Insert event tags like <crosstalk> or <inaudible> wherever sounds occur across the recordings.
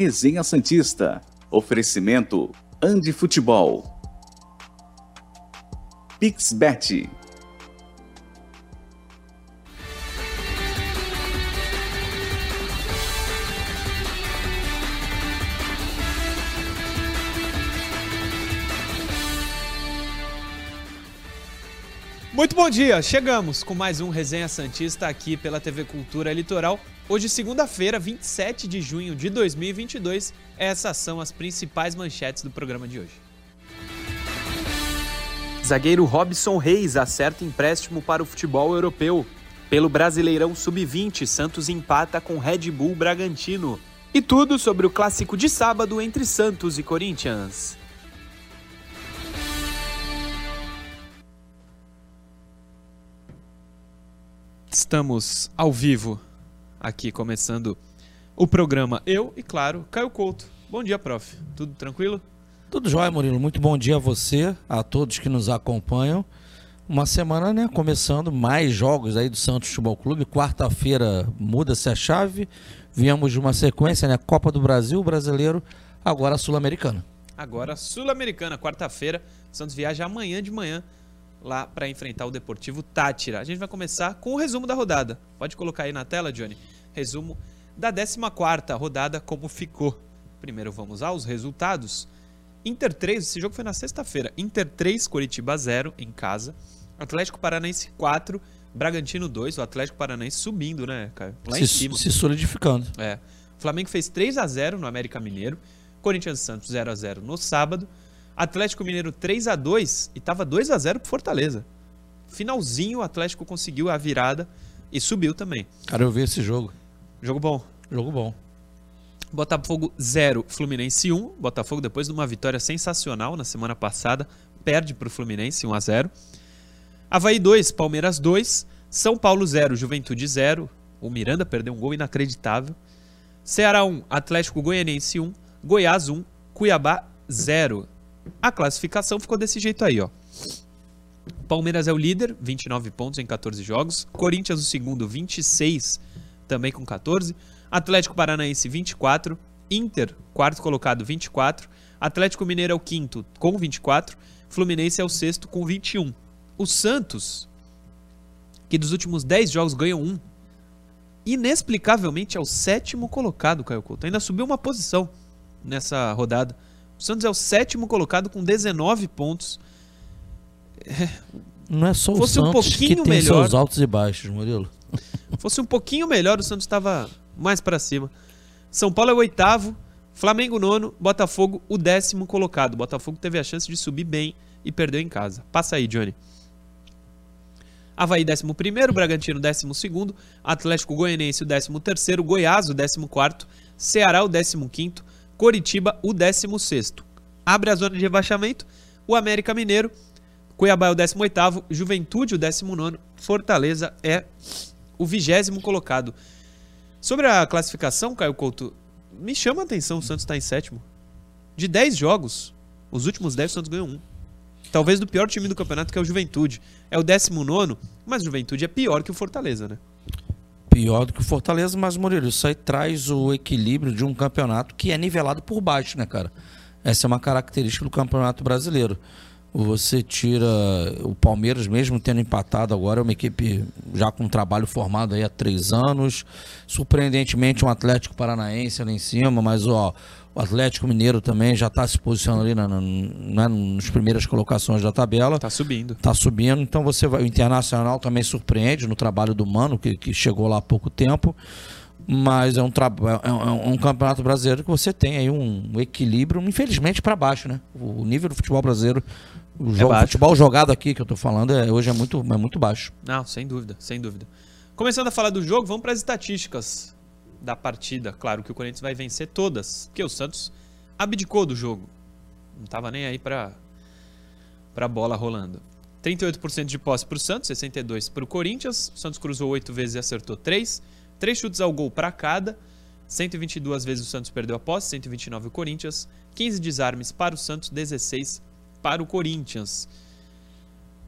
Resenha Santista. Oferecimento Andi Futebol. Pixbet. Bom dia, chegamos com mais um Resenha Santista aqui pela TV Cultura Litoral. Hoje, segunda-feira, 27 de junho de 2022. Essas são as principais manchetes do programa de hoje. Zagueiro Robson Reis acerta empréstimo para o futebol europeu. Pelo Brasileirão Sub-20, Santos empata com Red Bull Bragantino. E tudo sobre o clássico de sábado entre Santos e Corinthians. Estamos ao vivo aqui começando o programa. Eu e, claro, Caio Couto. Bom dia, prof. Tudo tranquilo? Tudo jóia, Murilo. Muito bom dia a você, a todos que nos acompanham. Uma semana, né? Começando mais jogos aí do Santos Futebol Clube. Quarta-feira muda-se a chave. Viemos de uma sequência, né? Copa do Brasil, brasileiro, agora Sul-Americana. Agora Sul-Americana, quarta-feira. Santos viaja amanhã de manhã lá para enfrentar o Deportivo Tátira. A gente vai começar com o resumo da rodada. Pode colocar aí na tela, Johnny. Resumo da 14ª rodada, como ficou. Primeiro vamos aos resultados. Inter 3, esse jogo foi na sexta-feira. Inter 3, Curitiba 0 em casa. Atlético Paranaense 4, Bragantino 2. O Atlético Paranaense subindo, né, Caio? Lá se, em cima. Se solidificando. É. O Flamengo fez 3 a 0 no América Mineiro. Corinthians Santos 0 a 0 no sábado. Atlético Mineiro 3 a 2 e tava 2 a 0 pro Fortaleza. Finalzinho o Atlético conseguiu a virada e subiu também. Cara, eu vi esse jogo. Jogo bom. Jogo bom. Botafogo 0, Fluminense 1. Botafogo, depois de uma vitória sensacional na semana passada, perde para o Fluminense 1 a 0. Havaí 2, Palmeiras 2. São Paulo 0, Juventude 0. O Miranda perdeu um gol inacreditável. Ceará 1, Atlético Goianiense 1. Goiás 1, Cuiabá 0. A classificação ficou desse jeito aí, ó. Palmeiras é o líder, 29 pontos em 14 jogos. Corinthians o segundo, 26, também com 14. Atlético Paranaense 24, Inter, quarto colocado 24, Atlético Mineiro é o quinto com 24, Fluminense é o sexto com 21. O Santos, que dos últimos 10 jogos ganhou um, inexplicavelmente é o sétimo colocado, Caio Couto. Ainda subiu uma posição nessa rodada. O Santos é o sétimo colocado com 19 pontos. É, Não é só o Fosse Santos um pouquinho que tem melhor, seus altos e baixos, Murilo. <laughs> Fosse um pouquinho melhor, o Santos estava mais para cima. São Paulo é o oitavo, Flamengo nono, Botafogo o décimo colocado. Botafogo teve a chance de subir bem e perdeu em casa. Passa aí, Johnny. Havaí 11 primeiro, Bragantino 12 segundo, Atlético Goianiense o 13 terceiro, Goiás o 14 quarto, Ceará o 15 quinto, Coritiba, o 16. Abre a zona de rebaixamento, o América Mineiro, Cuiabá é o 18, Juventude o 19, Fortaleza é o vigésimo colocado. Sobre a classificação, Caio Couto, me chama a atenção o Santos está em sétimo. De 10 jogos, os últimos 10 o Santos ganhou um. Talvez do pior time do campeonato, que é o Juventude. É o 19, mas o Juventude é pior que o Fortaleza, né? Pior do que o Fortaleza, mas Murilo, isso aí traz o equilíbrio de um campeonato que é nivelado por baixo, né, cara? Essa é uma característica do campeonato brasileiro. Você tira o Palmeiras, mesmo tendo empatado agora, é uma equipe já com trabalho formado aí há três anos. Surpreendentemente, um Atlético Paranaense ali em cima, mas ó, o Atlético Mineiro também já está se posicionando ali na, na, na, nas primeiras colocações da tabela. Está subindo. Está subindo. Então você vai. O Internacional também surpreende no trabalho do Mano, que, que chegou lá há pouco tempo. Mas é um, é, é, um, um campeonato brasileiro que você tem aí um equilíbrio, infelizmente, para baixo, né? O nível do futebol brasileiro o é jogo, é futebol jogado aqui que eu tô falando é, hoje é muito, é muito baixo. Não, sem dúvida, sem dúvida. Começando a falar do jogo, vamos para as estatísticas da partida. Claro que o Corinthians vai vencer todas, porque o Santos abdicou do jogo. Não estava nem aí para a bola rolando. 38% de posse para o Santos, 62% para o Corinthians. O Santos cruzou 8 vezes e acertou 3. 3 chutes ao gol para cada. 122 vezes o Santos perdeu a posse, 129 o Corinthians. 15 desarmes para o Santos, 16 para o Corinthians.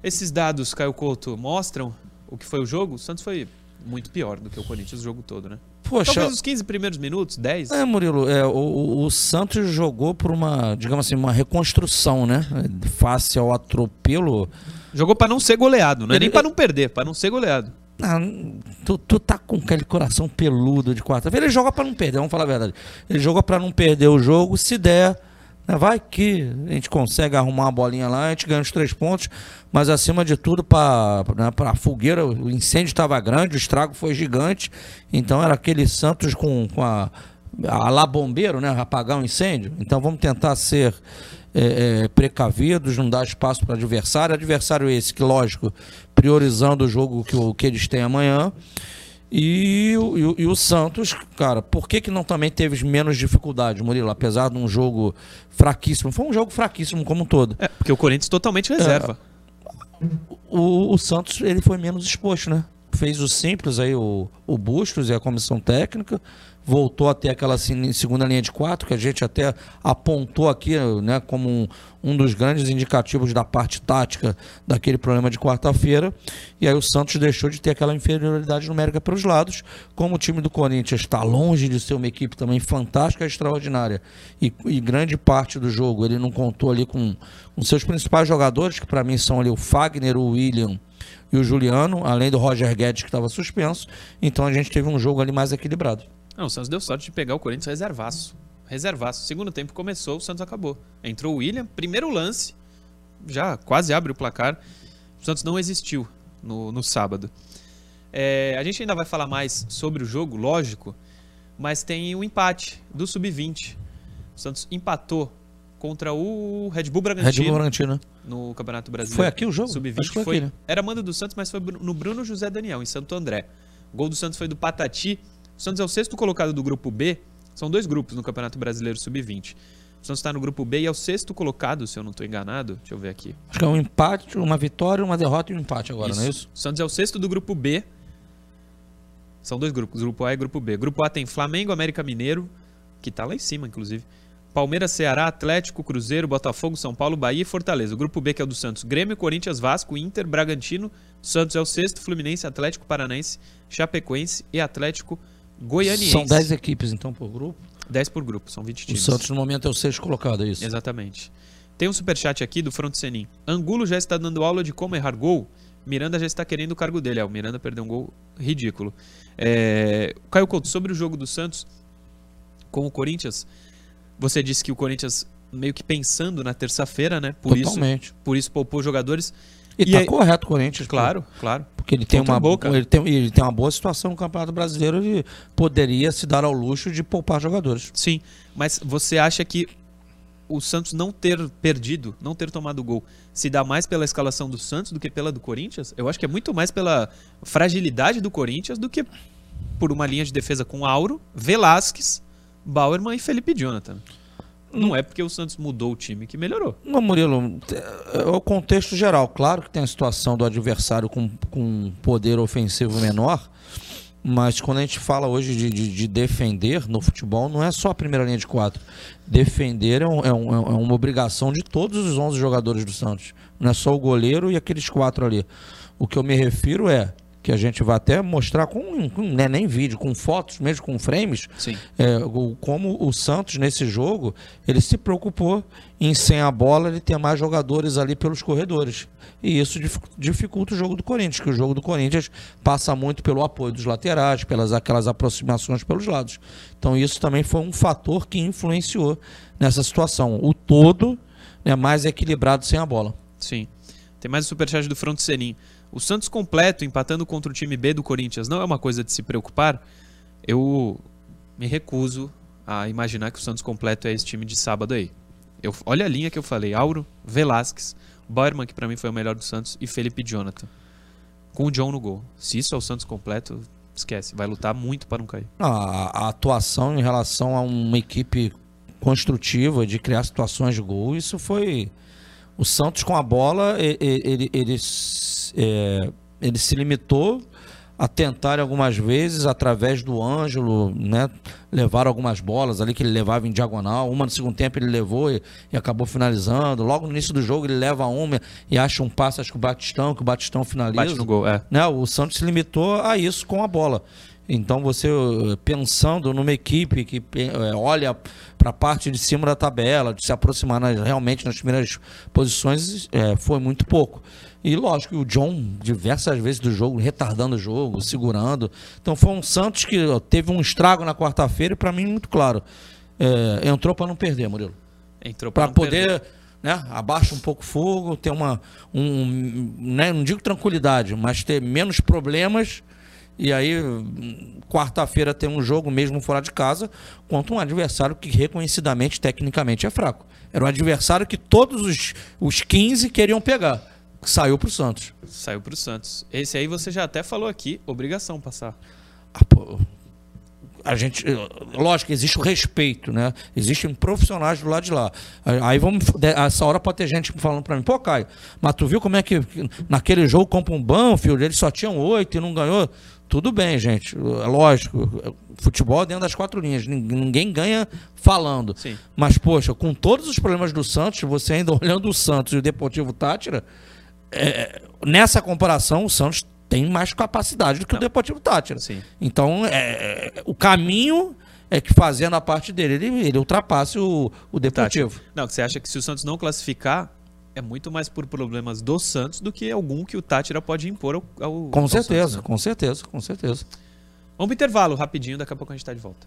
Esses dados, Caio Couto, mostram o que foi o jogo? O Santos foi muito pior do que o Corinthians o jogo todo, né? Poxa, Talvez os 15 primeiros minutos, 10. É, Murilo, é, o- o, Santos jogou por uma, digamos assim, uma reconstrução, né? Face ao atropelo. Jogou pra não ser goleado, não é Ele- nem pra não perder, pra não ser goleado. Ah, tu, tu tá com aquele coração peludo de quarta-feira. Ele joga pra não perder, vamos falar a verdade. Ele joga pra não perder o jogo, se der. Né, Vai que a gente consegue arrumar uma bolinha lá, a gente ganha os três pontos, mas acima de tudo, para né, a fogueira, o incêndio estava grande, o estrago foi gigante, então era aquele Santos com, com a, a lá bombeiro, né, apagar um incêndio. Então vamos tentar ser é, é, precavidos, não dar espaço para adversário. Adversário esse que, lógico, priorizando o jogo que, que eles têm amanhã. E, o- e e o Santos, cara, por que, que não também teve menos dificuldade, Murilo? Apesar de um jogo fraquíssimo. Foi um jogo fraquíssimo como um todo. É, porque o Corinthians totalmente reserva. O, o Santos ele foi menos exposto, né? Fez o simples aí, o, o Bustos e a comissão técnica. Voltou a ter aquela segunda linha de quatro, que a gente até apontou aqui né, como um, um dos grandes indicativos da parte tática daquele problema de quarta-feira. E aí o Santos deixou de ter aquela inferioridade numérica para os lados. Como o time do Corinthians está longe de ser uma equipe também fantástica, extraordinária, e, e grande parte do jogo ele não contou ali com, com seus principais jogadores, que para mim são ali o Fagner, o William e o Juliano, além do Roger Guedes que estava suspenso. Então a gente teve um jogo ali mais equilibrado. Não, o Santos deu sorte de pegar o Corinthians reservaço. Reservaço. Segundo tempo começou, o Santos acabou. Entrou o William, primeiro lance, já quase abre o placar. O Santos não existiu no, no sábado. É, a gente ainda vai falar mais sobre o jogo, lógico, mas tem o empate do Sub-20. O Santos empatou contra o Red Bull Red Bragantino Bull Bragantino. no Campeonato Brasileiro. Foi aqui o jogo? Acho Sub-20 que foi foi. aqui, né? Era mando do Santos, mas foi no Bruno José Daniel, em Santo André. O gol do Santos foi do Patati. O Santos é o sexto colocado do grupo B. São dois grupos no Campeonato Brasileiro Sub-20. O Santos está no grupo B e é o sexto colocado, se eu não estou enganado. Deixa eu ver aqui. Acho que é um empate, uma vitória, uma derrota e um empate agora, não é isso? O Santos é o sexto do grupo B. São dois grupos, grupo A e grupo B. Grupo A tem Flamengo, América Mineiro, que tá lá em cima, inclusive. Palmeiras, Ceará, Atlético, Cruzeiro, Botafogo, São Paulo, Bahia e Fortaleza. O grupo B, que é o do Santos, Grêmio, Corinthians, Vasco, Inter, Bragantino. Santos é o sexto, Fluminense, Atlético Paranaense, Chapecoense e Atlético Goianiense. São 10 equipes então por grupo. 10 por grupo, são 20 O times. Santos no momento é o sexto colocado, é isso? Exatamente. Tem um superchat aqui do Front Senin. Angulo já está dando aula de como errar gol. Miranda já está querendo o cargo dele. É, o Miranda perdeu um gol ridículo. É... Caio Couto, sobre o jogo do Santos com o Corinthians, você disse que o Corinthians meio que pensando na terça-feira, né? Por isso, Totalmente. por isso poupou jogadores. E, E tá aí- correto o Corinthians. pô. Claro, claro. Porque ele tem, uma, Boca. ele, tem, ele tem uma boa situação no Campeonato Brasileiro e poderia se dar ao luxo de poupar jogadores. Sim, mas você acha que o Santos não ter perdido, não ter tomado gol, se dá mais pela escalação do Santos do que pela do Corinthians? Eu acho que é muito mais pela fragilidade do Corinthians do que por uma linha de defesa com Auro, Velasquez, Bauerman e Felipe Jonathan. Não é porque o Santos mudou o time que melhorou. Não, Murilo, é o contexto geral. Claro que tem a situação do adversário com, com poder ofensivo menor, mas quando a gente fala hoje de, de- de defender no futebol, não é só a primeira linha de quatro. Defender é, um- é um- é uma obrigação de todos os 11 jogadores do Santos. Não é só o goleiro e aqueles quatro ali. O que eu me refiro é que a gente vai até mostrar com, com não é nem vídeo, com fotos, mesmo com frames, Sim. é, o- como o Santos nesse jogo ele se preocupou em sem a bola ele ter mais jogadores ali pelos corredores e isso dificu- dificulta o jogo do Corinthians que o jogo do Corinthians passa muito pelo apoio dos laterais pelas aquelas aproximações pelos lados então isso também foi um fator que influenciou nessa situação o todo é mais equilibrado sem a bola Sim. Tem mais um superchat do Front Senin. O Santos completo empatando contra o time B do Corinthians não é uma coisa de se preocupar? Eu me recuso a imaginar que o Santos completo é esse time de sábado aí. Eu, olha a linha que eu falei: Auro, Velasquez, Bauerman, que pra mim foi o melhor do Santos, e Felipe Jonathan. Com o John no gol. Se isso é o Santos completo, esquece. Vai lutar muito para não cair. a, a atuação em relação a uma equipe construtiva de criar situações de gol, isso foi o Santos com a bola, ele, ele, s- é, ele se limitou a tentar algumas vezes através do Ângelo, né, levar algumas bolas ali que ele levava em diagonal, uma no segundo tempo ele levou e, e acabou finalizando, logo no início do jogo ele leva uma e acha um passe acho que o Batistão, que o Batistão finaliza Bate no gol, é. né? O Santos se limitou a isso com a bola. Então você eh, pensando numa equipe que eh, olha para a parte de cima da tabela, de se aproximar nas, realmente nas primeiras posições, é, foi muito pouco. E lógico, o John, diversas vezes do jogo, retardando o jogo, segurando. Então foi um Santos que teve um estrago na quarta-feira e para mim, muito claro. É, entrou para não perder, Murilo. Entrou Para não poder, perder. né, abaixa um pouco o fogo, ter uma. Um, né, não digo tranquilidade, mas ter menos problemas. E aí, quarta-feira tem um jogo mesmo fora de casa contra um adversário que reconhecidamente, tecnicamente, é fraco. Era um adversário que todos os, os 15 queriam pegar. Saiu pro Santos. Saiu pro Santos. Esse aí você já até falou aqui, obrigação passar. Ah, pô, a gente, lógico, existe o respeito, né? Existem profissionais do lado de lá. Aí vamos, essa hora pode ter gente falando para mim, pô, Caio, mas tu viu como é que naquele jogo compra um Banfield, eles só tinham oito e não ganhou? Tudo bem, gente, é lógico. Futebol é dentro das quatro linhas, ninguém ganha falando. Sim. Mas, poxa, com todos os problemas do Santos, você ainda <laughs> olhando o Santos e o Deportivo Tátira, é, nessa comparação, o Santos tem mais capacidade do que Não. o Deportivo Tátira. Sim. Então, é, o caminho é que fazendo a parte dele, ele, ele ultrapasse o, o Deportivo. Não, que você acha que se o Santos não classificar, é muito mais por problemas do Santos do que algum que o Tátira pode impor ao, ao Com ao certeza, Santos, né? com certeza, com certeza. Vamos pro intervalo rapidinho, daqui a pouco a gente tá de volta.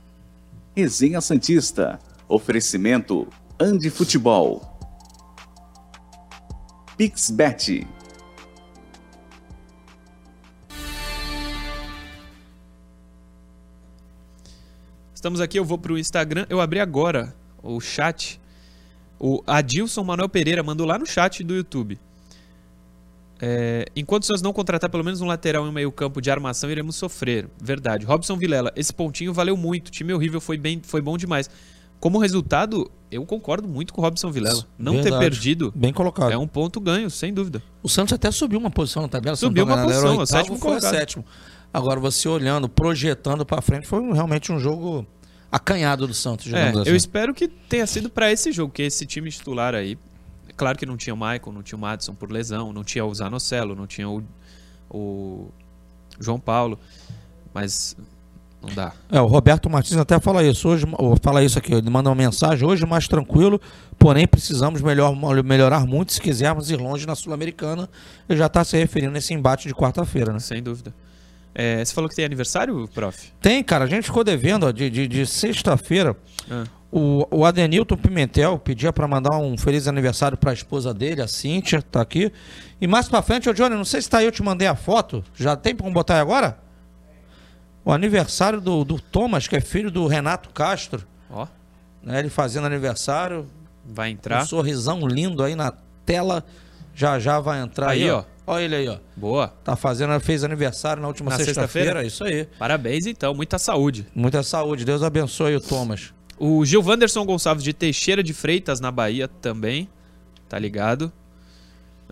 Resenha Santista. Oferecimento Andi Futebol. Pixbet. Estamos aqui, eu vou pro Instagram. Eu abri agora o chat. O Adilson Manuel Pereira mandou lá no chat do YouTube. É, enquanto o Santos não contratar pelo menos um lateral e um meio-campo de armação, iremos sofrer. Verdade. Robson Vilela, esse pontinho valeu muito. Time horrível, foi, bem, foi bom demais. Como resultado, eu concordo muito com o Robson Vilela. Não ter Verdade. perdido Bem colocado. é um ponto ganho, sem dúvida. O Santos até subiu uma posição na tabela. Subiu uma era posição, o sétimo foi colocado. sétimo. Agora, você olhando, projetando para frente, foi realmente um jogo acanhado do Santos, É, assim. eu espero que tenha sido pra esse jogo, que esse time titular aí. Claro que não tinha o Michael, não tinha o Madison por lesão, não tinha o Zanocelo, não tinha o, o João Paulo, mas não dá. É, o Roberto Martins até fala isso. Hoje, fala isso aqui, ele manda uma mensagem. Hoje mais tranquilo, porém precisamos melhor, melhorar muito se quisermos ir longe na Sul-Americana. Ele já está se referindo nesse embate de quarta-feira, né? Sem dúvida. É, você falou que tem aniversário, prof? Tem, cara, a gente ficou devendo ó, de, de, de sexta-feira. Ah, O, o Adenilton Pimentel pedia para mandar um feliz aniversário para a esposa dele, a Cíntia, tá aqui. E mais pra frente, ô Johnny, não sei se tá aí, eu te mandei a foto. Já tem como botar aí agora? O aniversário do, do Thomas, que é filho do Renato Castro. ó, Né, ele fazendo aniversário. vai Um entrar. sorrisão lindo aí na tela. Já já vai entrar aí, Aí, ó. Olha ele aí, ó. Boa. Tá fazendo, fez aniversário na última sexta-feira. sexta-feira? Isso aí. Parabéns então, muita saúde. Muita saúde. Deus abençoe o Thomas. O Gilvanderson Gonçalves de Teixeira de Freitas, na Bahia, também. Tá ligado?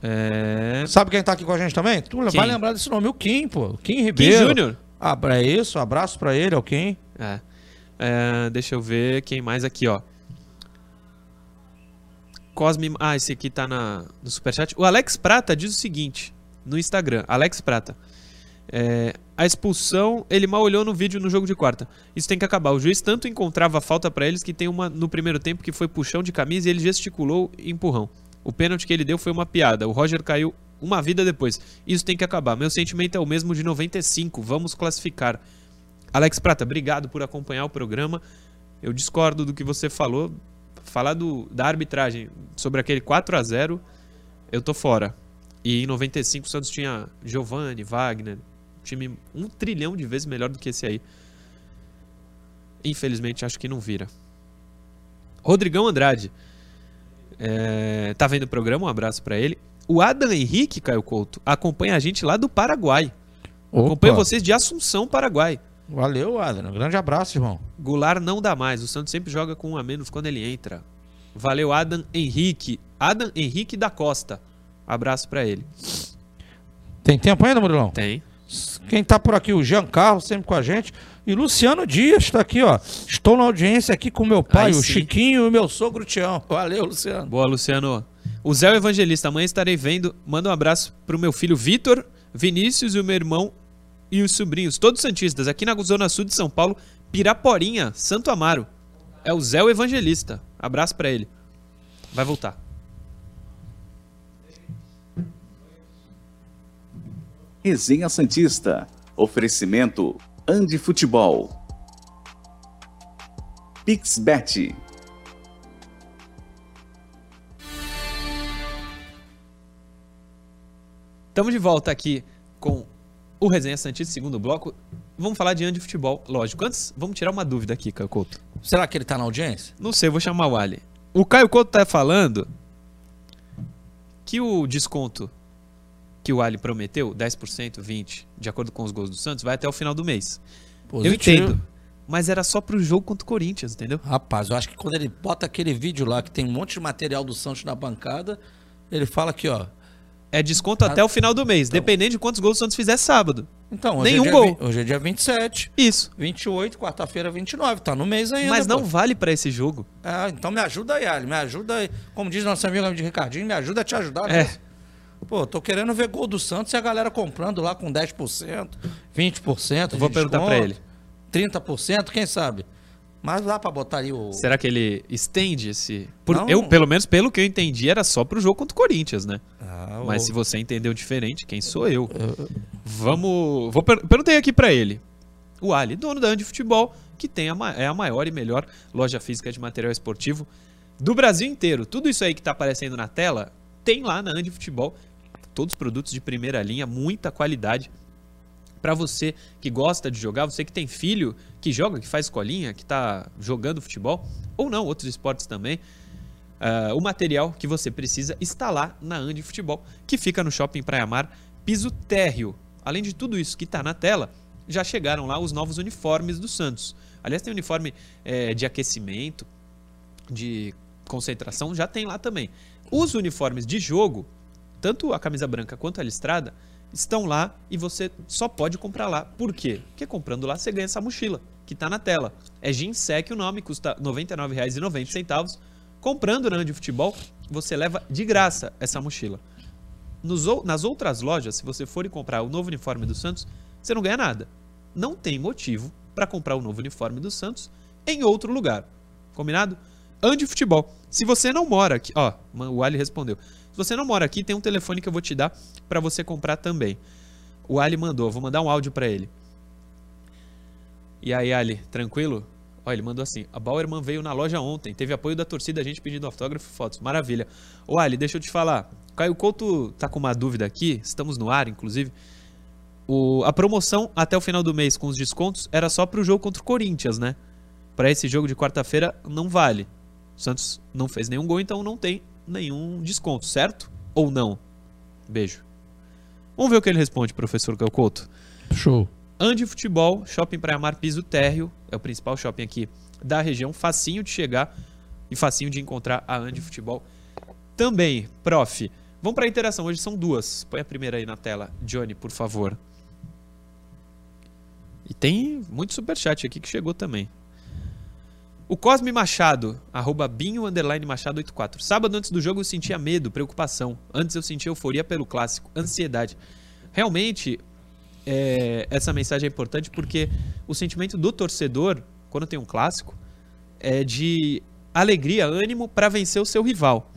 É... Sabe quem tá aqui com a gente também? Tu Quem? vai lembrar desse nome, o Kim, pô. O Kim Kim Ribeiro. Júnior. Ah, é isso, abraço pra ele, é o Kim. É. É, deixa eu ver quem mais aqui, ó. Cosme. Ah, esse aqui tá na, no superchat. O Alex Prata diz o seguinte no Instagram: Alex Prata. É, a expulsão, ele mal olhou no vídeo no jogo de quarta. Isso tem que acabar. O juiz tanto encontrava falta pra eles que tem uma no primeiro tempo que foi puxão de camisa e ele gesticulou e empurrão. O pênalti que ele deu foi uma piada. O Roger caiu uma vida depois. Isso tem que acabar. Meu sentimento é o mesmo de 95. Vamos classificar. Alex Prata, obrigado por acompanhar o programa. Eu discordo do que você falou. Falar do, da arbitragem sobre aquele 4 a 0 eu tô fora. E em 95 o Santos tinha Giovanni, Wagner, time um trilhão de vezes melhor do que esse aí. Infelizmente acho que não vira. Rodrigão Andrade. É, tá vendo o programa? Um abraço pra ele. O Adam Henrique, Caio Couto, acompanha a gente lá do Paraguai. Acompanha Opa, vocês de Assunção, Paraguai. Valeu, Adriano. Grande abraço, irmão. Goulart não dá mais. O Santos sempre joga com um a menos quando ele entra. Valeu, Adam Henrique. Adam Henrique da Costa. Abraço pra ele. Tem tempo ainda, Murilão? Tem. Quem tá por aqui, o Jean Carlos, sempre com a gente. E Luciano Dias tá aqui, ó. Estou na audiência aqui com meu pai, Aí o sim. Chiquinho e o meu sogro Tião. Valeu, Luciano. Boa, Luciano. O Zé Evangelista, amanhã estarei vendo. Manda um abraço pro meu filho Vitor, Vinícius e o meu irmão e os sobrinhos, todos santistas, aqui na Zona Sul de São Paulo, Piraporinha, Santo Amaro. É o Zé o Evangelista. Abraço para ele. Vai voltar. Resenha Santista. Oferecimento Andi Futebol. Pixbet. Estamos de volta aqui com o Resenha Santista, segundo bloco. Vamos falar de Andi Futebol, lógico. Antes, vamos tirar uma dúvida aqui, Caio Couto. Será que ele tá na audiência? Não sei, vou chamar o Ali. O Caio Couto tá falando que o desconto que o Ali prometeu, 10%, 20%, de acordo com os gols do Santos, vai até o final do mês. Eu entendo. Mas era só pro jogo contra o Corinthians, entendeu? Rapaz, eu acho que quando ele bota aquele vídeo lá que tem um monte de material do Santos na bancada, ele fala aqui, ó. É desconto até o final do mês, dependendo de quantos gols o Santos fizer sábado. Então, hoje Nenhum é dia, gol. Hoje é dia 27, Isso. 28, quarta-feira 29, tá no mês ainda. Mas não pô. vale pra esse jogo. Ah, então me ajuda aí, Ali, me ajuda aí. Como diz nosso amigo de Ricardinho, me ajuda a te ajudar. É. Pô, tô querendo ver gol do Santos e a galera comprando lá com 10%, 20%. de Vou perguntar pra desconto, ele. 30%, quem sabe? Mas dá pra botar aí o. Será que ele estende esse. Por- Não. eu, pelo menos pelo que eu entendi, era só pro jogo contra o Corinthians, né? Ah, o- Mas se você entendeu diferente, quem sou eu? Vamos. Vou per... Perguntei aqui pra ele. O Ali, dono da Andi Futebol, que tem a ma- é a maior e melhor loja física de material esportivo do Brasil inteiro. Tudo isso aí que tá aparecendo na tela tem lá na Andi Futebol. Todos os produtos de primeira linha, muita qualidade. Pra você que gosta de jogar, você que tem filho que joga, que faz escolinha, que tá jogando futebol, ou não, outros esportes também. Ah, o material que você precisa está lá na Andi Futebol, que fica no Shopping Praia Mar, piso térreo. Além de tudo isso que está na tela, já chegaram lá os novos uniformes do Santos. Aliás, tem uniforme eh, de aquecimento, de concentração, já tem lá também. Os uniformes de jogo, tanto a camisa branca quanto a listrada, estão lá e você só pode comprar lá. Por quê? Porque comprando lá você ganha essa mochila, que está na tela. É Ginsec o nome, custa R$ 99,90. Comprando na Andi Futebol, você leva de graça essa mochila. Nos nas outras lojas, se você for comprar o novo uniforme do Santos, você não ganha nada. Não tem motivo para comprar o novo uniforme do Santos em outro lugar. Combinado? Ande Futebol. Se você não mora aqui, ó, o Ali respondeu. Se você não mora aqui, tem um telefone que eu vou te dar para você comprar também. O Ali mandou, vou mandar um áudio para ele. E aí, Ali, tranquilo? Ó, ele mandou assim: a Bauerman veio na loja ontem, teve apoio da torcida, a gente pedindo autógrafo e fotos. Maravilha. Ô, Ali, deixa eu te falar. Caio Couto tá com uma dúvida aqui, estamos no ar, inclusive. O, a promoção até o final do mês com os descontos era só pro jogo contra o Corinthians, né? Para esse jogo de quarta-feira não vale. O Santos não fez nenhum gol, então não tem nenhum desconto, certo? Ou não? Beijo. Vamos ver o que ele responde, professor Caio Couto. Show. Andi Futebol, Shopping Praia Mar Piso Térreo, é o principal shopping aqui da região, facinho de chegar e facinho de encontrar a Andi Futebol também. Prof, vamos para a interação, hoje são duas. Põe a primeira aí na tela, Johnny, por favor. E tem muito superchat aqui que chegou também. O Cosme Machado, arroba binho, underline Machado 84. Sábado antes do jogo eu sentia medo, preocupação. Antes eu sentia euforia pelo clássico, ansiedade. Realmente, é, essa mensagem é importante porque o sentimento do torcedor, quando tem um clássico, é de alegria, ânimo para vencer o seu rival.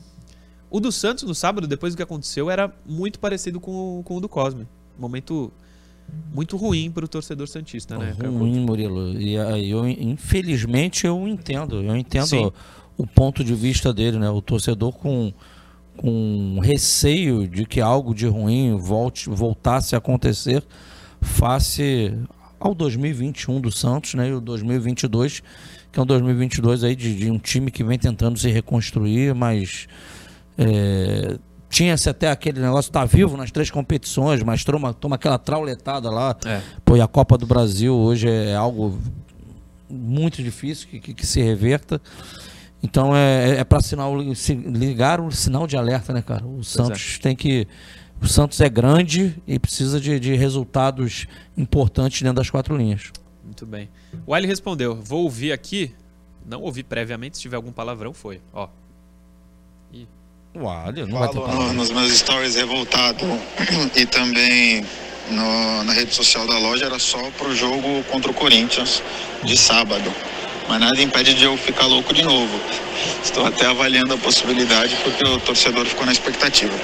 O do Santos no sábado, depois do que aconteceu, era muito parecido com, o- com o do Cosme. Momento muito ruim para o torcedor santista, né? Ruim, Murilo. E aí eu, infelizmente, eu entendo. Eu entendo Sim. o, o ponto de vista dele, né? O torcedor com, com receio de que algo de ruim volte, voltasse a acontecer face ao 2021 do Santos, né? E o 2022, que é um 2022 aí de, de um time que vem tentando se reconstruir, mas é, tinha-se até aquele negócio, tá vivo nas três competições, mas toma, toma aquela trauletada lá. É. Pô, e a Copa do Brasil hoje é algo muito difícil que, que, que se reverta. Então é, é para sinal se- ligar o sinal de alerta, né, cara? O Santos tem que. O Santos é grande e precisa de, de resultados importantes dentro das quatro linhas. Muito bem. O Ali respondeu: Vou ouvir aqui. Não ouvi previamente, se tiver algum palavrão, foi. Ó. Olha, não vai ter no- nos meus stories revoltado e também no, na rede social da loja era só pro jogo contra o Corinthians de sábado. Mas nada impede de eu ficar louco de novo. Estou até avaliando a possibilidade porque o torcedor ficou na expectativa.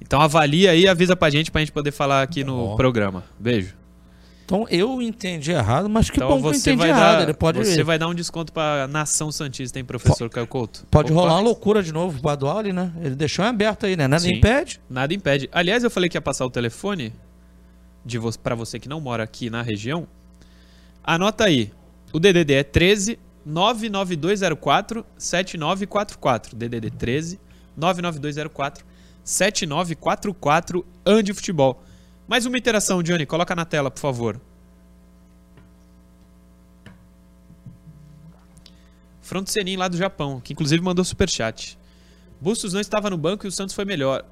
Então avalia aí e avisa pra gente pra gente poder falar aqui no Bom. programa. Beijo. Então eu entendi errado, mas que então bom que eu entendi vai errado. dar, Ele pode, você vai dar um desconto pra Nação Santista, hein, professor Caio Couto? pode Opa, rolar uma loucura de novo pro Baduali, né? Ele deixou em aberto aí, né? Nada Sim. impede. Nada impede. Aliás, eu falei que ia passar o telefone de vo para você que não mora aqui na região. Anota aí. O DDD é 13 99204 7944. DDD 13 99204 7944 Ande Futebol. Mais uma interação, Johnny. Coloca na tela, por favor. Front Senin lá do Japão, que inclusive mandou superchat. Bustos não estava no banco e o Santos foi melhor.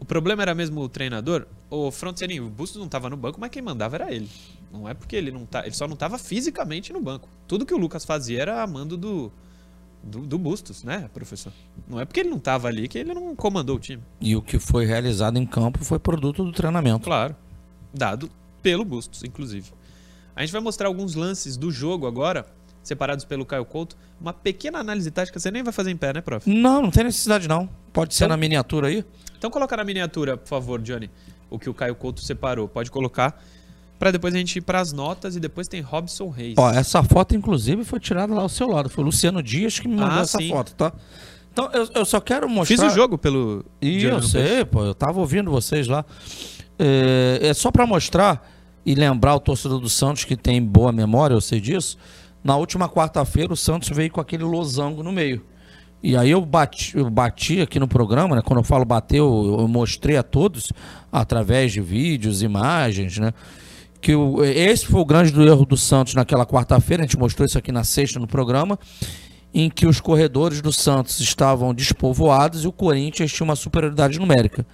O problema era mesmo o treinador? O Front Senin, o Bustos não estava no banco, mas quem mandava era ele. Não é porque ele não tá, ele só não estava fisicamente no banco. Tudo que o Lucas fazia era a mando do, do, do Bustos, né, professor? Não é porque ele não estava ali que ele não comandou o time. E o que foi realizado em campo foi produto do treinamento. Claro. Dado pelo Bustos, inclusive. A gente vai mostrar alguns lances do jogo agora, separados pelo Caio Couto. Uma pequena análise tática, você nem vai fazer em pé, né, prof? Não, não tem necessidade não. Pode ser Então- na miniatura aí. Então coloca na miniatura, por favor, Johnny, o que o Caio Couto separou. Pode colocar Pra depois a gente ir pras notas e depois tem Robson Reis. Ó, essa foto, inclusive, foi tirada lá ao seu lado. Foi o Luciano Dias que me mandou Ah, essa sim. foto, tá? Então, eu, eu só quero mostrar... Fiz o jogo pelo. E eu sei, Peixe. pô, eu tava ouvindo vocês lá. É, é só pra mostrar e lembrar o torcedor do Santos que tem boa memória, eu sei disso. Na última quarta-feira o Santos veio com aquele losango no meio. E aí eu bati, eu bati aqui no programa, né? Quando eu falo bater, eu, eu mostrei a todos, através de vídeos, imagens, né? Que o, esse foi o grande do erro do Santos naquela quarta-feira, a gente mostrou isso aqui na sexta no programa, em que os corredores do Santos estavam despovoados e o Corinthians tinha uma superioridade numérica.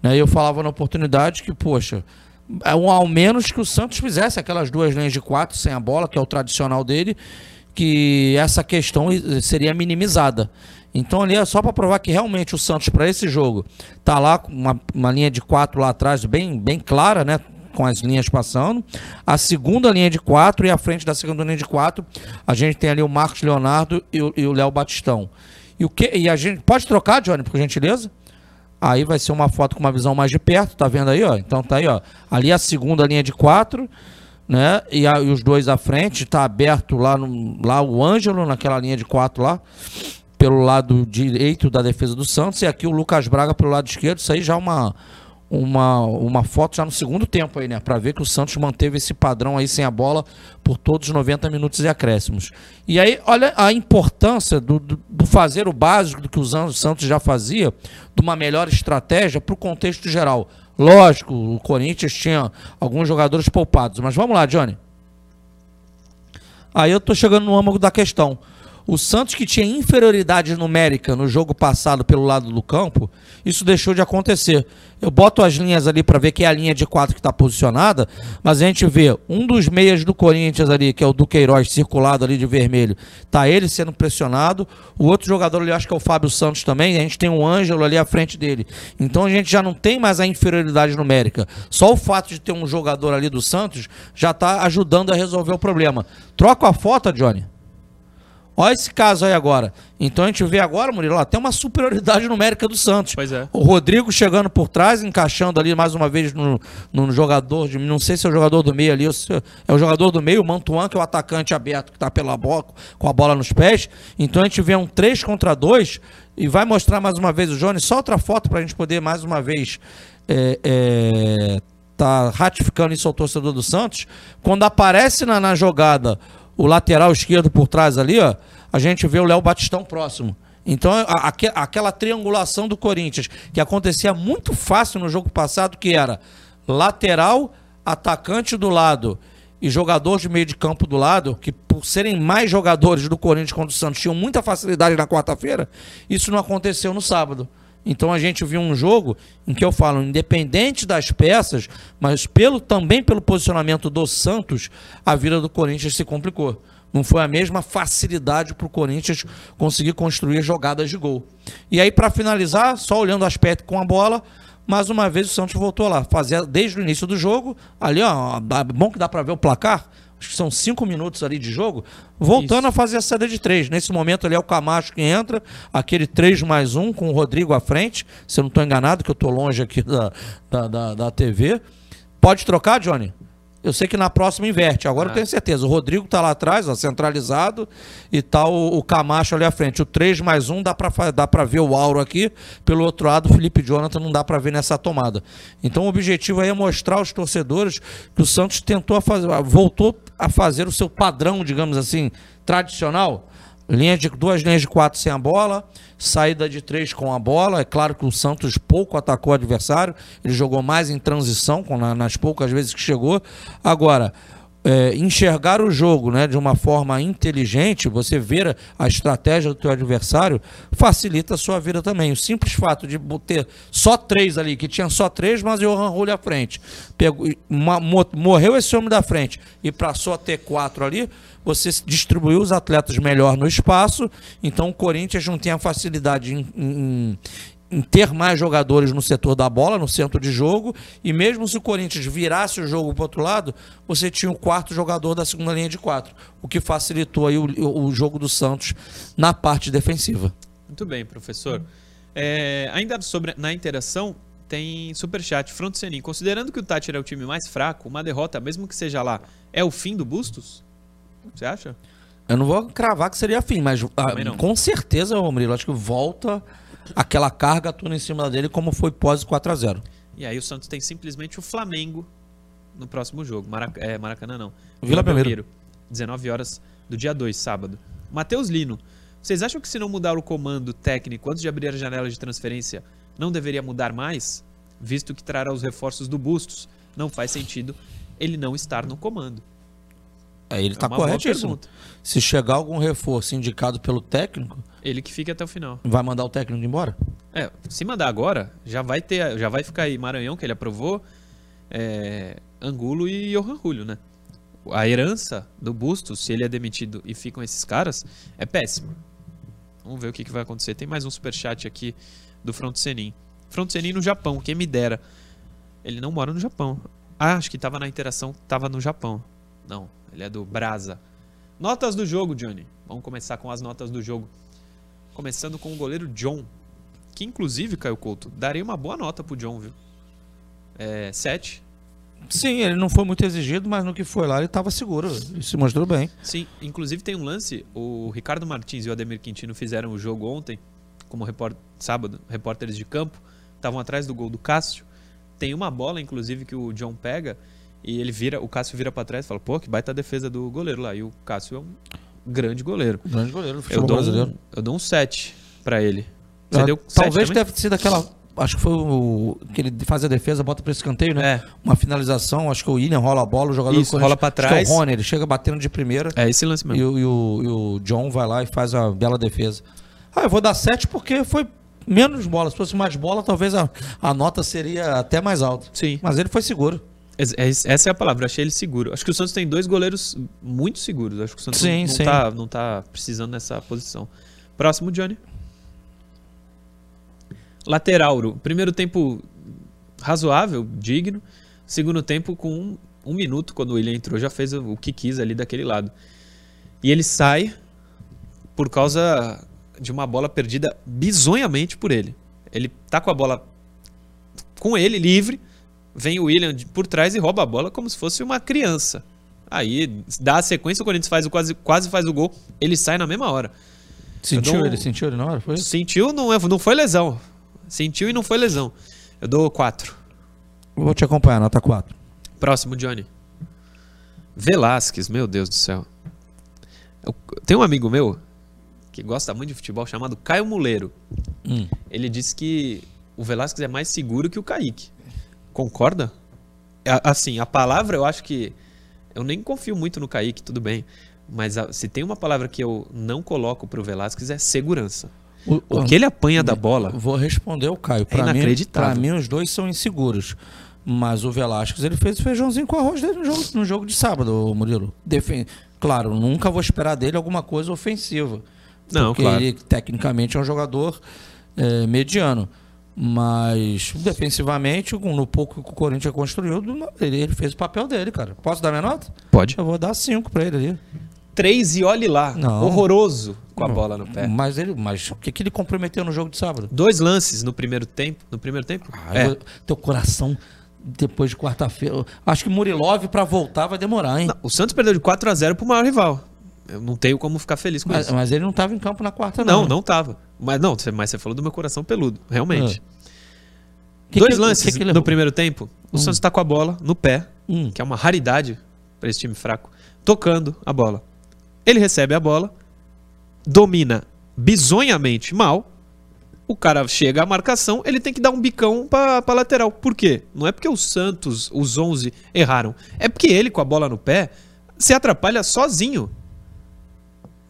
Né? E eu falava na oportunidade que, poxa, é ao menos que o Santos fizesse aquelas duas linhas de quatro sem a bola, que é o tradicional dele, que essa questão seria minimizada. Então ali é só para provar que realmente o Santos para esse jogo tá lá com uma, uma linha de quatro lá atrás bem, bem clara, né? Com as linhas passando. A segunda linha de quatro e à frente da segunda linha de quatro a gente tem ali o Marcos Leonardo e o e o Léo Batistão. E o que? E a gente pode trocar, Johnny, por gentileza? Aí vai ser uma foto com uma visão mais de perto, tá vendo aí, ó? Então tá aí, ó. Ali a segunda linha de quatro, né? E, a- e os dois à frente, tá aberto lá, no, lá o Ângelo, naquela linha de quatro lá, pelo lado direito da defesa do Santos, e aqui o Lucas Braga pelo lado esquerdo. Isso aí já é uma, uma, uma foto já no segundo tempo aí, né? Pra ver que o Santos manteve esse padrão aí sem a bola por todos os 90 minutos e acréscimos. E aí, olha a importância do, do, do fazer o básico do que o Santos já fazia, de uma melhor estratégia para o contexto geral. Lógico, o Corinthians tinha alguns jogadores poupados, mas vamos lá, Johnny. Aí eu tô chegando no âmago da questão. O Santos que tinha inferioridade numérica no jogo passado pelo lado do campo, isso deixou de acontecer. Eu boto as linhas ali para ver que é a linha de quatro que está posicionada, mas a gente vê um dos meias do Corinthians ali, que é o Duqueiroz, circulado ali de vermelho, tá ele sendo pressionado. O outro jogador ali, acho que é o Fábio Santos também, a gente tem o Ângelo ali à frente dele. Então a gente já não tem mais a inferioridade numérica. Só o fato de ter um jogador ali do Santos já está ajudando a resolver o problema. Troca a foto, Johnny. Olha esse caso aí agora. Então a gente vê agora, Murilo, ó, tem uma superioridade numérica do Santos. Pois é. O Rodrigo chegando por trás, encaixando ali mais uma vez no, no jogador, de, não sei se é o jogador do meio ali, se é o jogador do meio, o Mantuan, que é o atacante aberto, que está pela bola, com a bola nos pés. Então a gente vê um 3 contra 2 e vai mostrar mais uma vez o Johnny. Só outra foto para a gente poder mais uma vez é, é, tá ratificando isso ao torcedor do Santos. Quando aparece na, na jogada o lateral esquerdo por trás ali, ó, a gente vê o Léo Batistão próximo. Então, a- aque- aquela triangulação do Corinthians, que acontecia muito fácil no jogo passado, que era lateral, atacante do lado e jogador de meio de campo do lado, que por serem mais jogadores do Corinthians contra o Santos tinham muita facilidade na quarta-feira, isso não aconteceu no sábado. Então a gente viu um jogo em que eu falo, independente das peças, mas pelo também pelo posicionamento do Santos, a vida do Corinthians se complicou. Não foi a mesma facilidade para o Corinthians conseguir construir jogadas de gol. E aí, para finalizar, só olhando o aspecto com a bola, mais uma vez o Santos voltou lá. Fazia desde o início do jogo, ali, ó, bom que dá para ver o placar acho que são cinco minutos ali de jogo, voltando Isso. a fazer a saída de três. Nesse momento ali é o Camacho que entra, aquele 3 mais um com o Rodrigo à frente, se eu não estou enganado, que eu estou longe aqui da, da, da, da TV. Pode trocar, Johnny? Eu sei que na próxima inverte. Agora ah. eu tenho certeza. O Rodrigo tá lá atrás, ó, centralizado, e tá o, o, Camacho ali à frente. O 3 mais 1 dá para dá pra ver o Auro aqui. Pelo outro lado, o Felipe Jonathan não dá para ver nessa tomada. Então o objetivo aí é mostrar aos torcedores que o Santos tentou fazer, voltou a fazer o seu padrão, digamos assim, tradicional. Linha de, duas linhas de quatro sem a bola saída de três com a bola. É claro que o Santos pouco atacou o adversário, ele jogou mais em transição nas poucas vezes que chegou. Agora, é, enxergar o jogo né, de uma forma inteligente, você ver a estratégia do teu adversário, facilita a sua vida também. O simples fato de ter só três ali, que tinha só três, mas o Johan Rulli à frente. Pegou, uma, morreu esse homem da frente e passou a ter quatro ali, você distribuiu os atletas melhor no espaço, então o Corinthians não tem a facilidade em, em ter mais jogadores no setor da bola, no centro de jogo, e mesmo se o Corinthians virasse o jogo para outro lado, você tinha o quarto jogador da segunda linha de quatro, o que facilitou aí o, o jogo do Santos na parte defensiva. Muito bem, professor. É, ainda sobre na interação, tem superchat. Front Senin, considerando que o Tati é o time mais fraco, uma derrota, mesmo que seja lá, é o fim do Bustos? Você acha? Eu não vou cravar que seria fim, mas ah, com certeza, Romulo, acho que volta aquela carga toda em cima dele como foi pós 4 a 0 E aí o Santos tem simplesmente o Flamengo no próximo jogo. Marac é, Maracanã não. Vila, Vila Belmiro. 19 horas do dia 2, sábado. Matheus Lino, vocês acham que se não mudar o comando técnico antes de abrir a janela de transferência, não deveria mudar mais? Visto que trará os reforços do Bustos, não faz sentido ele não estar no comando. É, ele está é corretíssimo. Se chegar algum reforço indicado pelo técnico. Ele que fica até o final. Vai mandar o técnico embora? É, se mandar agora, já vai ter. Já vai ficar aí Maranhão, que ele aprovou, é, Angulo e Johan Julio, né? A herança do Busto, se ele é demitido e ficam esses caras, é péssima. Vamos ver o que, que vai acontecer. Tem mais um superchat aqui do Front Senin. Front Senin no Japão, quem me dera. Ele não mora no Japão. Ah, acho que estava na interação, estava no Japão. Não, ele é do Brasa. Notas do jogo, Johnny. Vamos começar com as notas do jogo. Começando com o goleiro John. Que inclusive, Caio Couto, daria uma boa nota pro John, viu? É, 7. Sim, ele não foi muito exigido, mas no que foi lá ele estava seguro. Ele se mostrou bem. Sim, inclusive tem um lance. O Ricardo Martins e o Ademir Quintino fizeram o jogo ontem, como repórter, sábado, repórteres de campo. Estavam atrás do gol do Cássio. Tem uma bola, inclusive, que o John pega e ele vira, o Cássio vira para trás e fala, pô, que baita defesa do goleiro lá. E o Cássio é um grande goleiro. Grande goleiro do futebol eu brasileiro. Um, eu dou um 7 para ele. Você ah, deu talvez deve ter sido aquela. Acho que foi o. que ele faz a defesa, bota para escanteio, né? É. Uma finalização, acho que o William rola a bola, o jogador Isso, rola para trás. Acho que é o Rony, ele chega batendo de primeira. É esse lance mesmo. E, e, o, e o John vai lá e faz a bela defesa. Ah, eu vou dar 7 porque foi menos bola. Se fosse mais bola, talvez a, a nota seria até mais alta. Sim. Mas ele foi seguro. Essa é a palavra, achei ele seguro. Acho que o Santos tem dois goleiros muito seguros. Acho que o Santos sim, não, sim. Tá, não tá precisando nessa posição. Próximo, Johnny. Laterauro. Primeiro tempo razoável, digno. Segundo tempo, com um, um minuto, quando o William entrou, já fez o que quis ali daquele lado. E ele sai por causa de uma bola perdida bizonhamente por ele. Ele tá com a bola com ele livre vem o William por trás e rouba a bola como se fosse uma criança. Aí dá a sequência, o Corinthians faz o quase, quase faz o gol, ele sai na mesma hora. Sentiu ele? Sentiu ele na hora? Foi? Sentiu, não, é, não foi lesão. Sentiu e não foi lesão. Eu dou 4. Vou te acompanhar, nota 4. Próximo, Johnny. Velasquez, meu Deus do céu. Tem um amigo meu que gosta muito de futebol chamado Caio Muleiro. Hum. Ele disse que o Velasquez é mais seguro que o Kaique. Concorda? Assim, a palavra eu acho que. Eu nem confio muito no Kaique, tudo bem. Mas a, se tem uma palavra que eu não coloco pro Velasquez é segurança. O- O que ele apanha da bola. Vou responder o Caio. Pra mim, inacreditável. pra mim, os dois são inseguros. Mas o Velasquez, ele fez o feijãozinho com arroz dele no jogo, no jogo de sábado, Murilo. Defen- Claro, nunca vou esperar dele alguma coisa ofensiva. Não, porque claro. ele, tecnicamente, é um jogador é, mediano. Mas, defensivamente, com- no pouco que o Corinthians construiu, ele, fez o papel dele, cara. Posso dar minha nota? Pode. Eu vou dar cinco pra ele ali. Três e olhe lá. Não. Horroroso com a bola no pé. Mas, ele, mas o que, que ele comprometeu no jogo de sábado? Dois lances no primeiro tempo. No primeiro tempo? Ah, é. eu- Teu coração, depois de quarta-feira. Acho que Murilov pra voltar vai demorar, hein? Não, o Santos perdeu de 4 a 0 pro maior rival. Eu não tenho como ficar feliz com Mas, isso. mas ele não tava em campo na quarta, não. Não, não tava. Mas não, você- mas você falou do meu coração peludo, realmente. Que Dois que- lances que no primeiro tempo. O Santos tá com a bola no pé, Hum. que é uma raridade pra esse time fraco, tocando a bola. Ele recebe a bola, domina bizonhamente mal. O cara chega à marcação, ele tem que dar um bicão pra, pra lateral. Por quê? Não é porque o Santos, os 11, erraram. É porque ele, com a bola no pé, se atrapalha sozinho.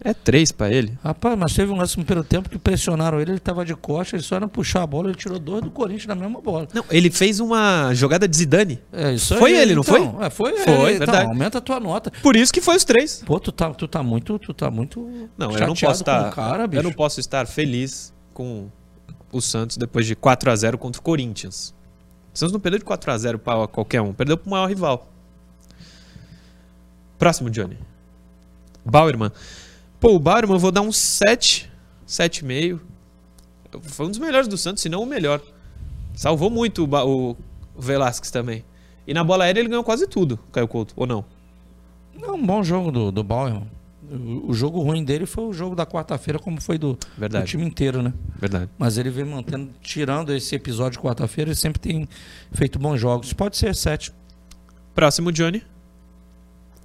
É três pra ele. Rapaz, mas teve um lance no primeiro tempo que pressionaram ele, ele tava de costa, ele só era puxar a bola, ele tirou dois do Corinthians na mesma bola. Não, ele fez uma jogada de Zidane. É, isso Foi aí, ele, não então. É, foi, Foi, ele. Então, verdade. aumenta a tua nota. Por isso que foi os três. Pô, tu tá, tu tá muito, tu tá muito Não, eu não posso estar. o cara, bicho. eu não posso estar feliz com o Santos depois de 4 a 0 contra o Corinthians. O Santos não perdeu de 4 a 0 para qualquer um, perdeu para o maior rival. Próximo, Johnny. Bauerman. Pô, o Bauerman eu vou dar um 7, 7,5. Foi um dos melhores do Santos, se não o melhor. Salvou muito o, Ba- o, Velasquez também. E na bola aérea ele ganhou quase tudo, Caio Couto, ou não? É um bom jogo do, do Bauer. O, o jogo ruim dele foi o jogo da quarta-feira, como foi do, do time inteiro, né? Verdade. Mas ele vem mantendo, tirando esse episódio de quarta-feira, ele sempre tem feito bons jogos. Pode ser sete. Próximo, Johnny.